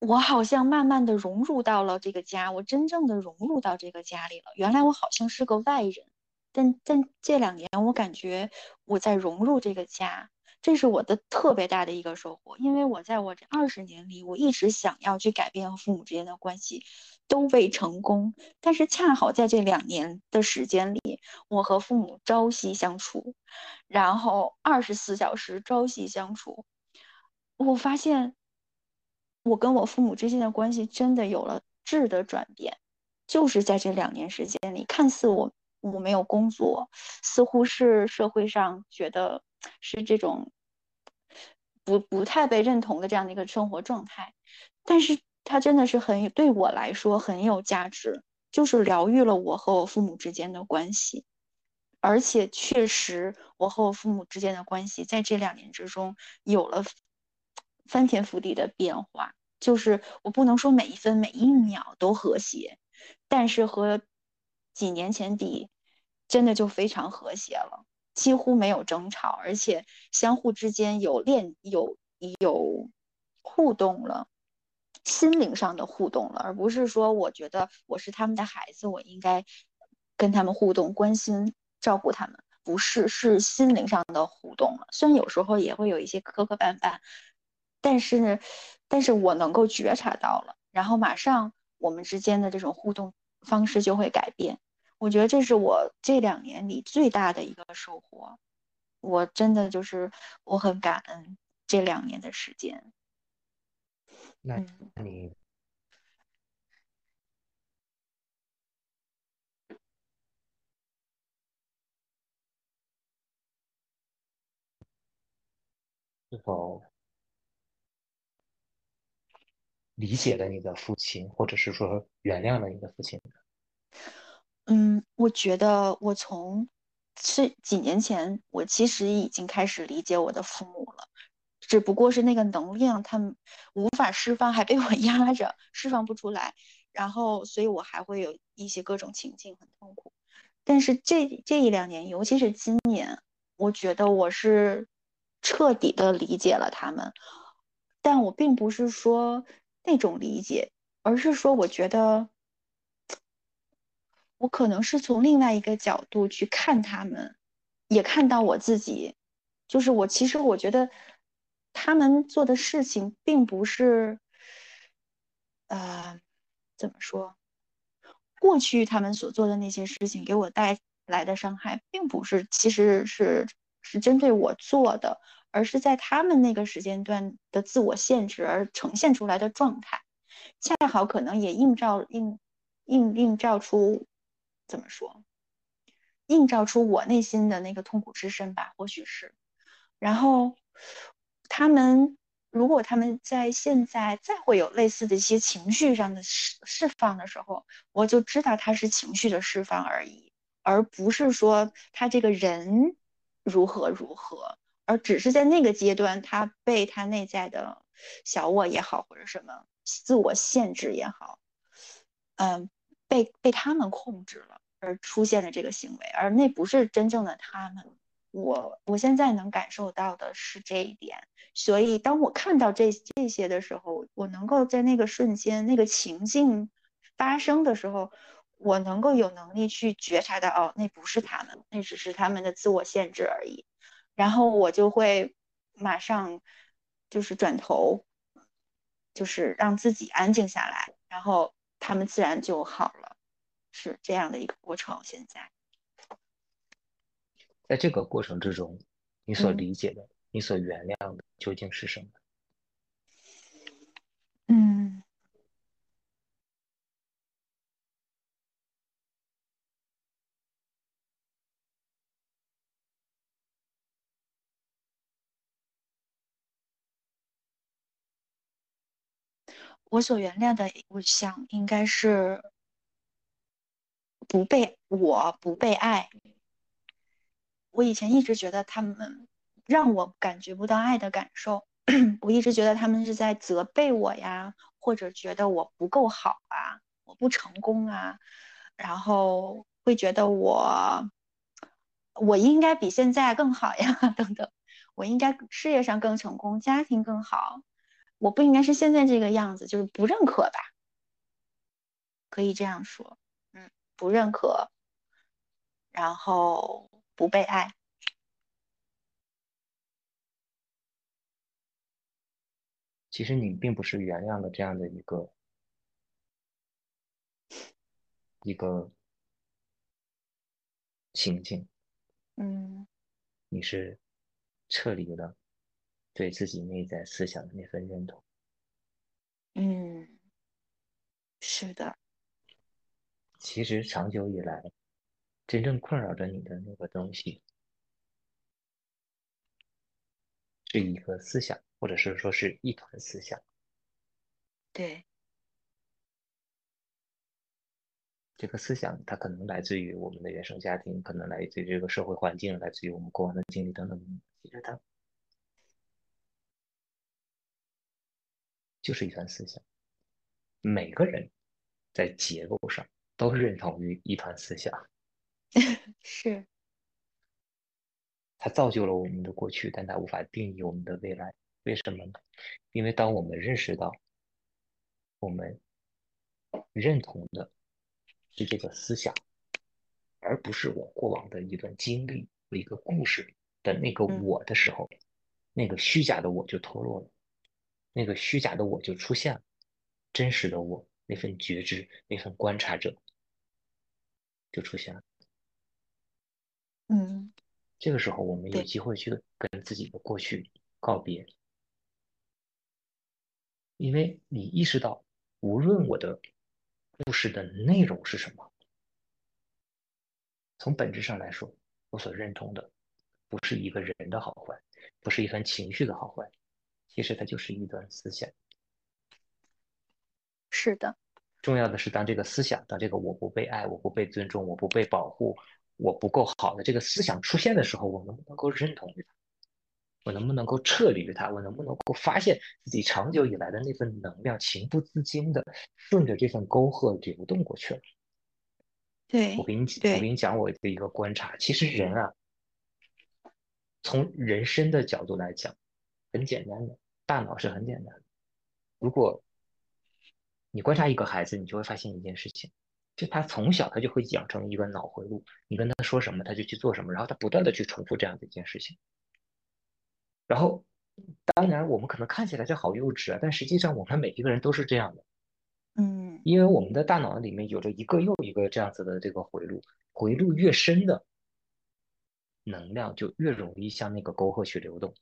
我好像慢慢的融入到了这个家，我真正的融入到这个家里了。原来我好像是个外人，但但这两年我感觉我在融入这个家，这是我的特别大的一个收获。因为我在我这二十年里，我一直想要去改变和父母之间的关系，都未成功。但是恰好在这两年的时间里，我和父母朝夕相处，然后二十四小时朝夕相处，我发现。我跟我父母之间的关系真的有了质的转变，就是在这两年时间里，看似我我没有工作，似乎是社会上觉得是这种不不太被认同的这样的一个生活状态，但是它真的是很对我来说很有价值，就是疗愈了我和我父母之间的关系，而且确实我和我父母之间的关系在这两年之中有了翻天覆地的变化。就是我不能说每一分每一秒都和谐，但是和几年前比，真的就非常和谐了，几乎没有争吵，而且相互之间有恋有有互动了，心灵上的互动了，而不是说我觉得我是他们的孩子，我应该跟他们互动、关心、照顾他们，不是，是心灵上的互动了。虽然有时候也会有一些磕磕绊绊。但是，但是我能够觉察到了，然后马上我们之间的这种互动方式就会改变。我觉得这是我这两年里最大的一个收获。我真的就是我很感恩这两年的时间。那你是否？理解了你的父亲，或者是说原谅了你的父亲。嗯，我觉得我从是几年前，我其实已经开始理解我的父母了，只不过是那个能量他们无法释放，还被我 压着，释放不出来。然后，所以我还会有一些各种情境很痛苦。但是这这一两年，尤其是今年，我觉得我是彻底的理解了他们。但我并不是说。那种理解，而是说，我觉得我可能是从另外一个角度去看他们，也看到我自己。就是我其实我觉得他们做的事情并不是，呃，怎么说？过去他们所做的那些事情给我带来的伤害，并不是其实是是针对我做的。而是在他们那个时间段的自我限制而呈现出来的状态，恰好可能也映照映映映照出怎么说？映照出我内心的那个痛苦之深吧，或许是。然后他们如果他们在现在再会有类似的一些情绪上的释释放的时候，我就知道他是情绪的释放而已，而不是说他这个人如何如何。而只是在那个阶段，他被他内在的小我也好，或者什么自我限制也好，嗯，被被他们控制了，而出现的这个行为，而那不是真正的他们。我我现在能感受到的是这一点，所以当我看到这这些的时候，我能够在那个瞬间、那个情境发生的时候，我能够有能力去觉察到，哦，那不是他们，那只是他们的自我限制而已。然后我就会马上就是转头，就是让自己安静下来，然后他们自然就好了，是这样的一个过程。现在，在这个过程之中，你所理解的、你所原谅的究竟是什么？嗯。我所原谅的，我想应该是不被我不被爱。我以前一直觉得他们让我感觉不到爱的感受，我一直觉得他们是在责备我呀，或者觉得我不够好啊，我不成功啊，然后会觉得我我应该比现在更好呀，等等，我应该事业上更成功，家庭更好。我不应该是现在这个样子，就是不认可吧，可以这样说，嗯，不认可，然后不被爱。其实你并不是原谅了这样的一个一个情境，嗯，你是撤离了对自己内在思想的那份认同。嗯，是的。其实长久以来，真正困扰着你的那个东西，是一个思想，或者是说是一团思想。对。这个思想，它可能来自于我们的原生家庭，可能来自于这个社会环境，来自于我们过往的经历等等。其实它就是一团思想。每个人在结构上都认同于一团思想，是。它造就了我们的过去，但它无法定义我们的未来。为什么呢？因为当我们认识到我们认同的。是这个思想，而不是我过往的一段经历和一个故事的那个我的时候，那个虚假的我就脱落了，那个虚假的我就出现了，真实的我那份觉知、那份观察者就出现了。嗯，这个时候我们有机会去跟自己的过去告别，因为你意识到，无论我的。故事的内容是什么？从本质上来说，我所认同的不是一个人的好坏，不是一番情绪的好坏，其实它就是一段思想。是的。重要的是，当这个思想，当这个我不被爱、我不被尊重、我不被保护、我不够好的这个思想出现的时候，我能不能够认同它？我能不能够撤离于它？我能不能够发现自己长久以来的那份能量，情不自禁的顺着这份沟壑流动过去了？对，我给你，我给你讲我的一个观察。其实人啊，从人生的角度来讲，很简单的，大脑是很简单的。如果你观察一个孩子，你就会发现一件事情，就他从小他就会养成一个脑回路，你跟他说什么，他就去做什么，然后他不断的去重复这样的一件事情。然后，当然，我们可能看起来就好幼稚啊，但实际上我们每一个人都是这样的，嗯，因为我们的大脑里面有着一个又一个这样子的这个回路，回路越深的能量就越容易向那个沟壑去流动。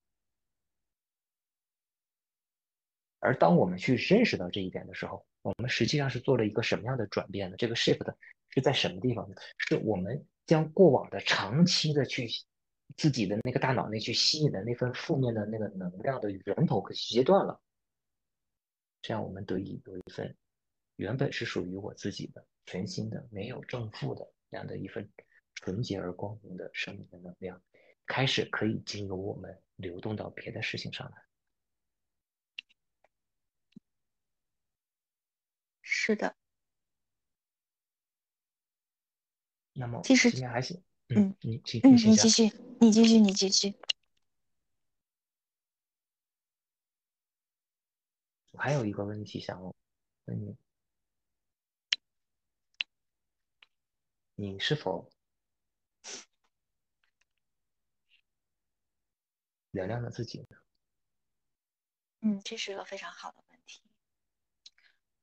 而当我们去认识到这一点的时候，我们实际上是做了一个什么样的转变呢？这个 shift 是在什么地方呢？是我们将过往的长期的去。自己的那个大脑内去吸引的那份负面的那个能量的源头给截断了，这样我们得以有一份原本是属于我自己的全新的没有正负的这样的一份纯洁而光明的生命的能量，开始可以经由我们流动到别的事情上来。是的。那么其实今天还行。嗯，你继嗯，你继续，你继续，你继续。我还有一个问题想问你：你是否原谅了自己呢？嗯，这是个非常好的。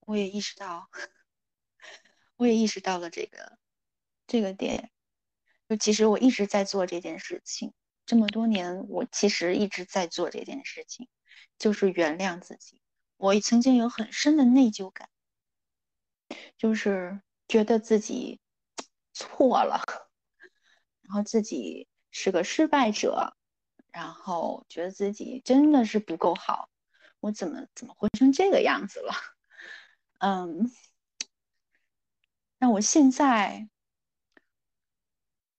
我也意识到，我也意识到了这个这个点。就其实我一直在做这件事情，这么多年，我其实一直在做这件事情，就是原谅自己。我曾经有很深的内疚感，就是觉得自己错了，然后自己是个失败者，然后觉得自己真的是不够好，我怎么怎么混成这个样子了？嗯，那我现在。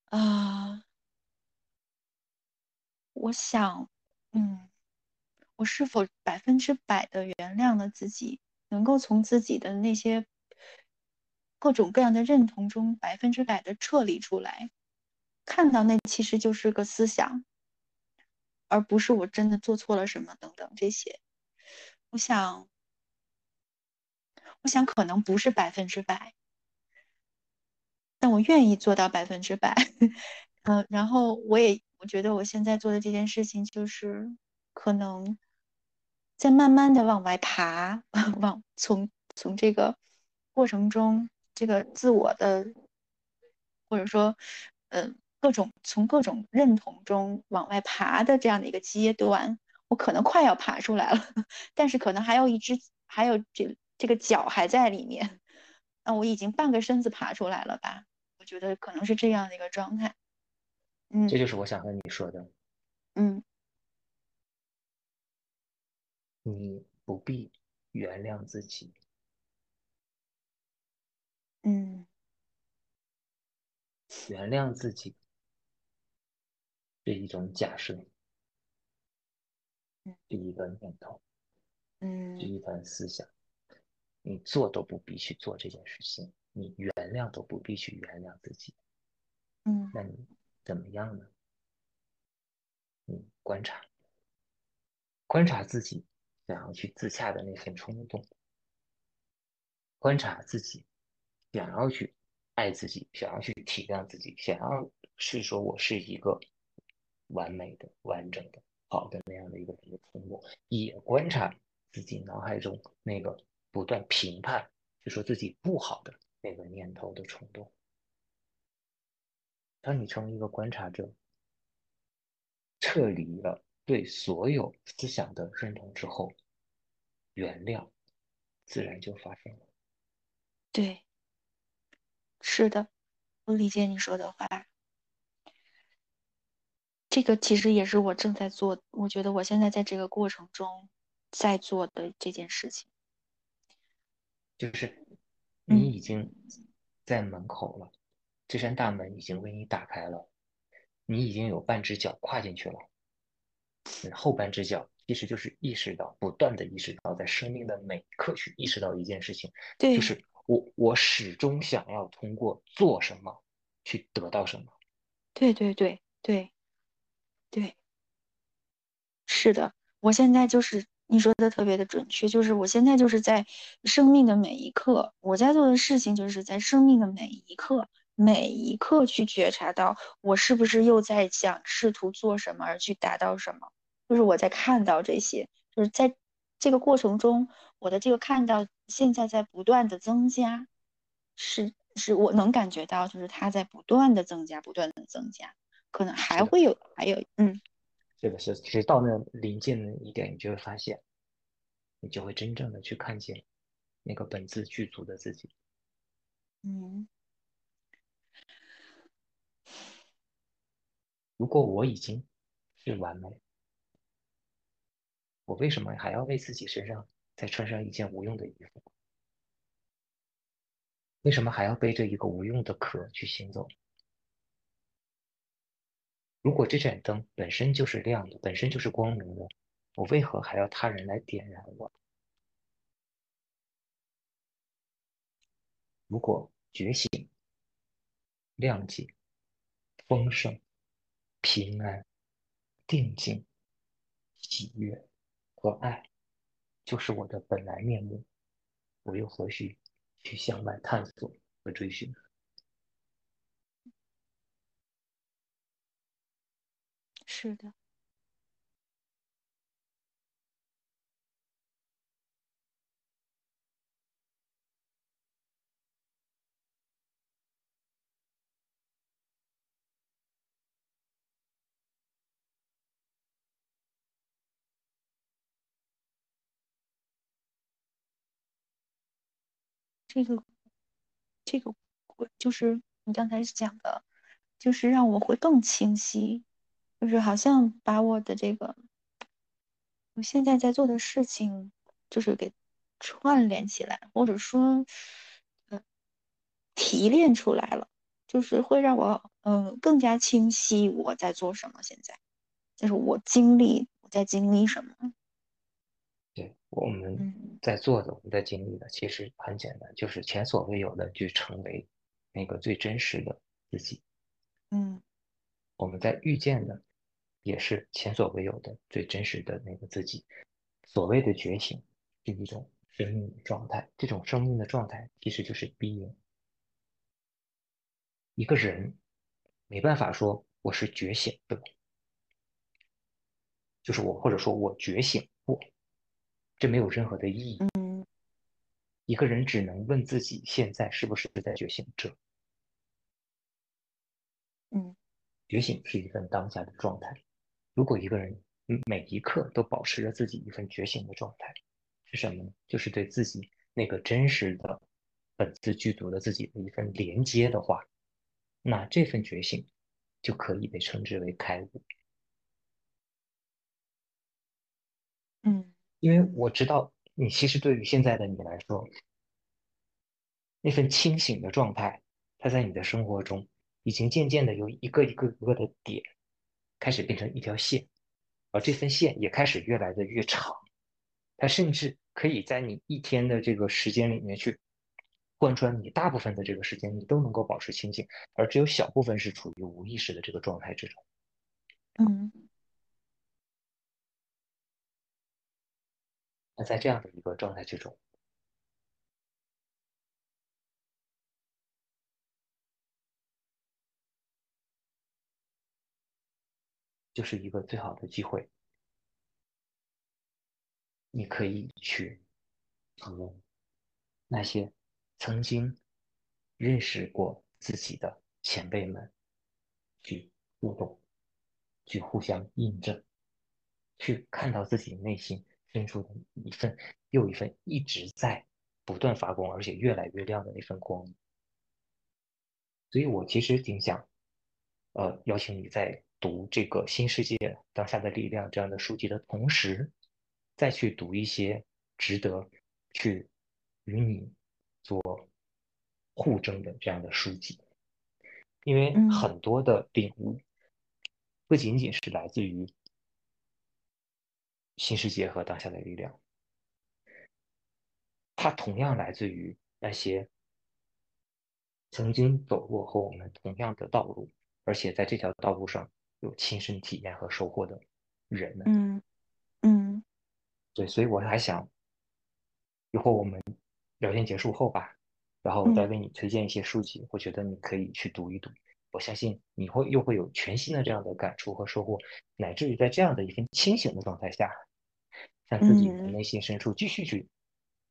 啊，我想，嗯，我是否百分之百的原谅了自己，能够从自己的那些各种各样的认同中百分之百的撤离出来，看到那其实就是个思想，而不是我真的做错了什么等等这些。我想，我想可能不是百分之百，但我愿意做到百分之百。嗯，然后我也我觉得我现在做的这件事情就是可能在慢慢的往外爬，往从从这个过程中，这个自我的或者说，嗯，各种从各种认同中往外爬的这样的一个阶段。我可能快要爬出来了，但是可能还有一只，还有这这个脚还在里面。那我已经半个身子爬出来了吧？我觉得可能是这样的一个状态。嗯，这就是我想和你说的。嗯，你不必原谅自己。嗯，原谅自己是一种假设。第一个念头，嗯，第一段思想，你做都不必去做这件事情，你原谅都不必去原谅自己，嗯，那你怎么样呢？你观察，观察自己想要去自洽的那份冲动，观察自己想要去爱自己，想要去体谅自己，想要是说我是一个完美的、完整的。好的那样的一个一个冲动，也观察自己脑海中那个不断评判，就说自己不好的那个念头的冲动。当你成为一个观察者，撤离了对所有思想的认同之后，原谅自然就发生了。对，是的，我理解你说的话。这个其实也是我正在做，我觉得我现在在这个过程中在做的这件事情，就是你已经在门口了，这扇大门已经为你打开了，你已经有半只脚跨进去了，后半只脚其实就是意识到，不断的意识到，在生命的每一刻去意识到一件事情，对，就是我我始终想要通过做什么去得到什么，对对对对。对，是的，我现在就是你说的特别的准确，就是我现在就是在生命的每一刻，我在做的事情就是在生命的每一刻，每一刻去觉察到我是不是又在想试图做什么而去达到什么，就是我在看到这些，就是在这个过程中，我的这个看到现在在不断的增加，是是我能感觉到，就是它在不断的增加，不断的增加。可能还会有，还有，嗯，这个是，其实到那临近的一点，你就会发现，你就会真正的去看见那个本自具足的自己。嗯，如果我已经是完美，我为什么还要为自己身上再穿上一件无用的衣服？为什么还要背着一个无用的壳去行走？如果这盏灯本身就是亮的，本身就是光明的，我为何还要他人来点燃我？如果觉醒、亮洁、丰盛、平安、定静、喜悦和爱，就是我的本来面目，我又何须去向外探索和追寻？是的，这个，这个，就是你刚才讲的，就是让我会更清晰。就是好像把我的这个我现在在做的事情，就是给串联起来，或者说，呃，提炼出来了，就是会让我嗯更加清晰我在做什么。现在就是我经历我在经历什么。对，我们在做的，我们在经历的，其实很简单，就是前所未有的去成为那个最真实的自己。嗯，我们在遇见的。也是前所未有的最真实的那个自己。所谓的觉醒，是一种生命的状态。这种生命的状态其实就是 being。一个人没办法说我是觉醒的，就是我，或者说我觉醒过，这没有任何的意义。嗯，一个人只能问自己现在是不是在觉醒着。嗯，觉醒是一份当下的状态。如果一个人每一刻都保持着自己一份觉醒的状态，是什么呢？就是对自己那个真实的本自具足的自己的一份连接的话，那这份觉醒就可以被称之为开悟。嗯，因为我知道你其实对于现在的你来说，那份清醒的状态，它在你的生活中已经渐渐的有一个一个一个的点，开始变成一条线，而这份线也开始越来的越长，它甚至可以在你一天的这个时间里面去贯穿你大部分的这个时间，你都能够保持清醒，而只有小部分是处于无意识的这个状态之中。嗯。那在这样的一个状态之中，就是一个最好的机会，你可以去和那些曾经认识过自己的前辈们去互动，去互相印证，去看到自己内心。深处的一份又一份一直在不断发光，而且越来越亮的那份光。所以我其实挺想，呃，邀请你在读这个《新世界当下的力量》这样的书籍的同时，再去读一些值得去与你做互争的这样的书籍，因为很多的领悟不仅仅是来自于。新世界和当下的力量，它同样来自于那些曾经走过和我们同样的道路，而且在这条道路上有亲身体验和收获的人们。嗯嗯，对，所以我还想，以后我们聊天结束后吧，然后我再为你推荐一些书籍，我觉得你可以去读一读。我相信你会又会有全新的这样的感触和收获，乃至于在这样的一份清醒的状态下，向自己的内心深处继续去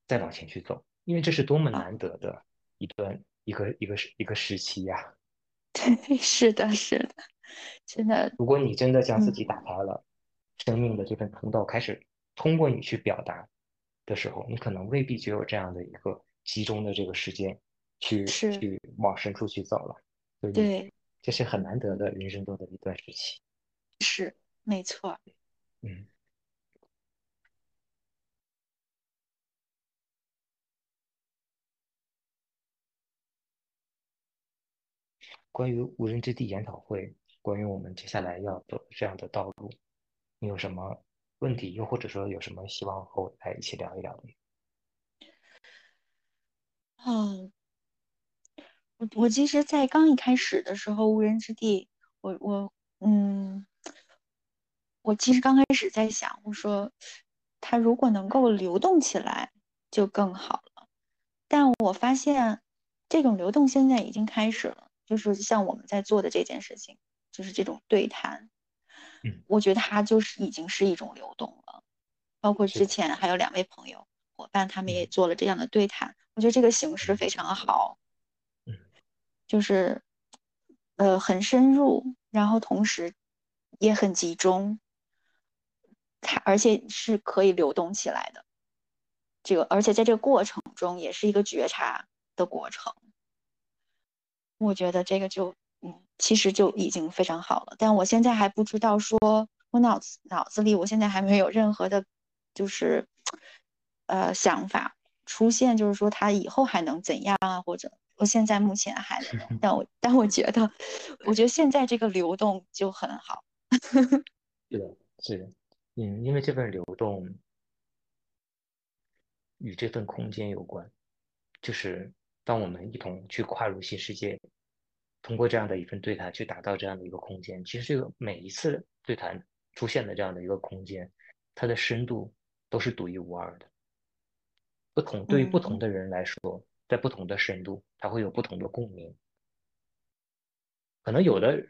再往前去走，因为这是多么难得的一段一个一个时一个时期呀！对，是的，是的，真的。如果你真的将自己打开了，生命的这份通道开始通过你去表达的时候，你可能未必就有这样的一个集中的这个时间去去往深处去走了。对，这是很难得的人生中的一段时期，是没错。嗯，关于无人之地研讨会，关于我们接下来要走这样的道路，你有什么问题？又或者说有什么希望和我来一起聊一聊？嗯。我我其实，在刚一开始的时候，无人之地，我我嗯，我其实刚开始在想，我说它如果能够流动起来就更好了。但我发现这种流动现在已经开始了，就是像我们在做的这件事情，就是这种对谈，嗯，我觉得它就是已经是一种流动了。包括之前还有两位朋友伙伴，他们也做了这样的对谈，我觉得这个形式非常好。就是，呃，很深入，然后同时也很集中，它而且是可以流动起来的。这个，而且在这个过程中也是一个觉察的过程。我觉得这个就，嗯，其实就已经非常好了。但我现在还不知道，说我脑子脑子里，我现在还没有任何的，就是，呃，想法出现，就是说他以后还能怎样啊，或者。我现在目前还 但我但我觉得，我觉得现在这个流动就很好。是的，是的，嗯，因为这份流动与这份空间有关，就是当我们一同去跨入新世界，通过这样的一份对谈去打造这样的一个空间，其实这个每一次对谈出现的这样的一个空间，它的深度都是独一无二的。不同对于不同的人来说，在不同的深度，它会有不同的共鸣。可能有的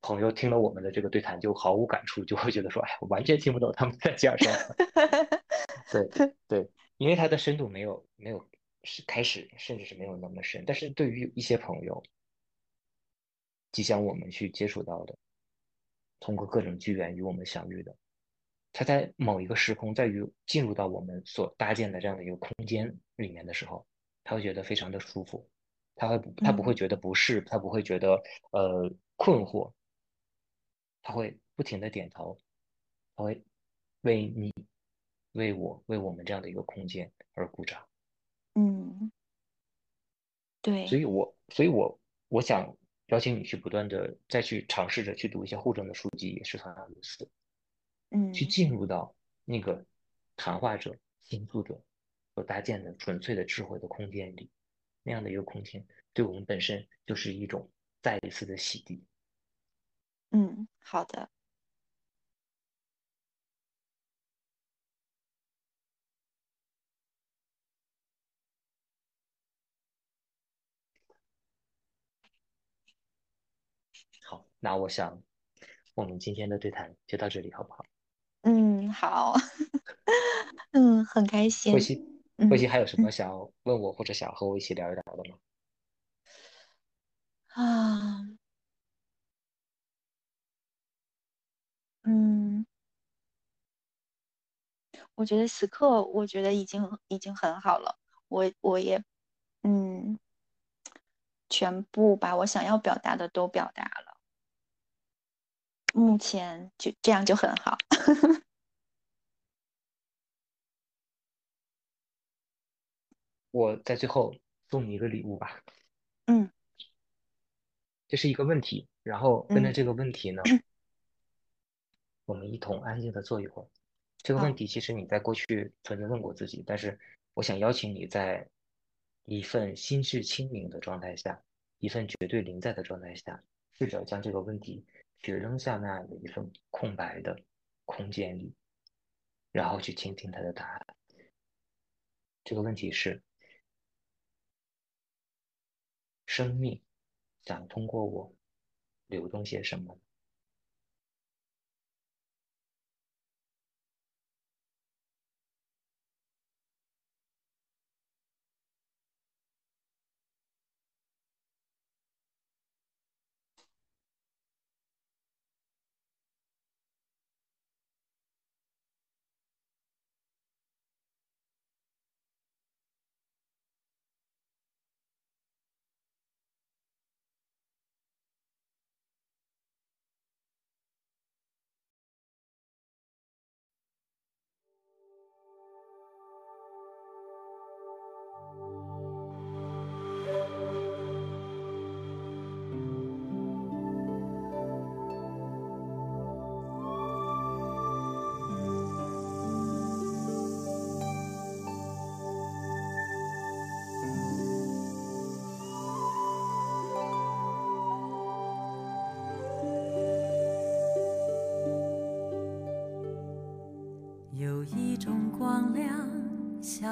朋友听了我们的这个对谈就毫无感触，就会觉得说：“哎，我完全听不懂他们在讲什么。”对对，因为它的深度没有没有是开始，甚至是没有那么深。但是对于一些朋友，即将我们去接触到的，通过各种机缘与我们相遇的，他在某一个时空，在于进入到我们所搭建的这样的一个空间里面的时候，他会觉得非常的舒服。他会他不会觉得不适，他不会觉得呃困惑，他会不停的点头，他会为你、为我、为我们这样的一个空间而鼓掌。嗯，对。所以我所以我我想邀请你去不断的再去尝试着去读一些互证的书籍，也是同样如此。嗯，去进入到那个谈话者、倾诉者所搭建的纯粹的智慧的空间里。那样的一个空间，对我们本身就是一种再一次的洗涤。嗯，好的。好，那我想我们今天的对谈就到这里，好不好？嗯，好。嗯，很开心。慧西。慧心还有什么想要问我或者想和我一起聊一聊的吗？啊，嗯，我觉得此刻我觉得已经已经很好了，我我也嗯，全部把我想要表达的都表达了，目前就这样就很好。我在最后送你一个礼物吧。嗯，这是一个问题，然后跟着这个问题呢，我们一同安静的坐一会儿。这个问题其实你在过去曾经问过自己，但是我想邀请你在一份心智清明的状态下，一份绝对临在的状态下，试着将这个问题雪扔下那样的一份空白的空间里，然后去倾听他的答案。这个问题是。生命想通过我流动些什么？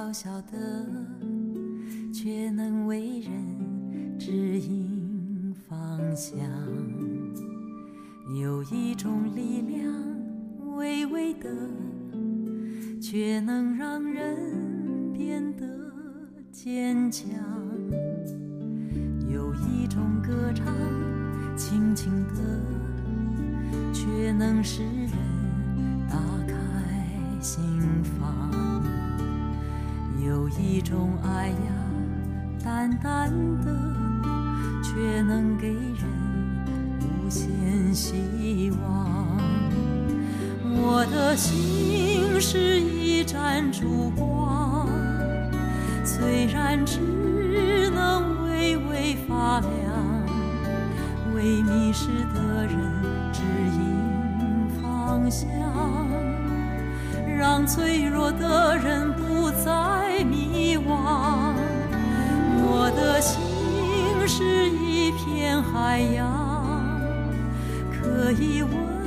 小小的，却能为人指引方向。有一种力量，微微的，却能让人变得坚强。太阳可以问。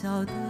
晓得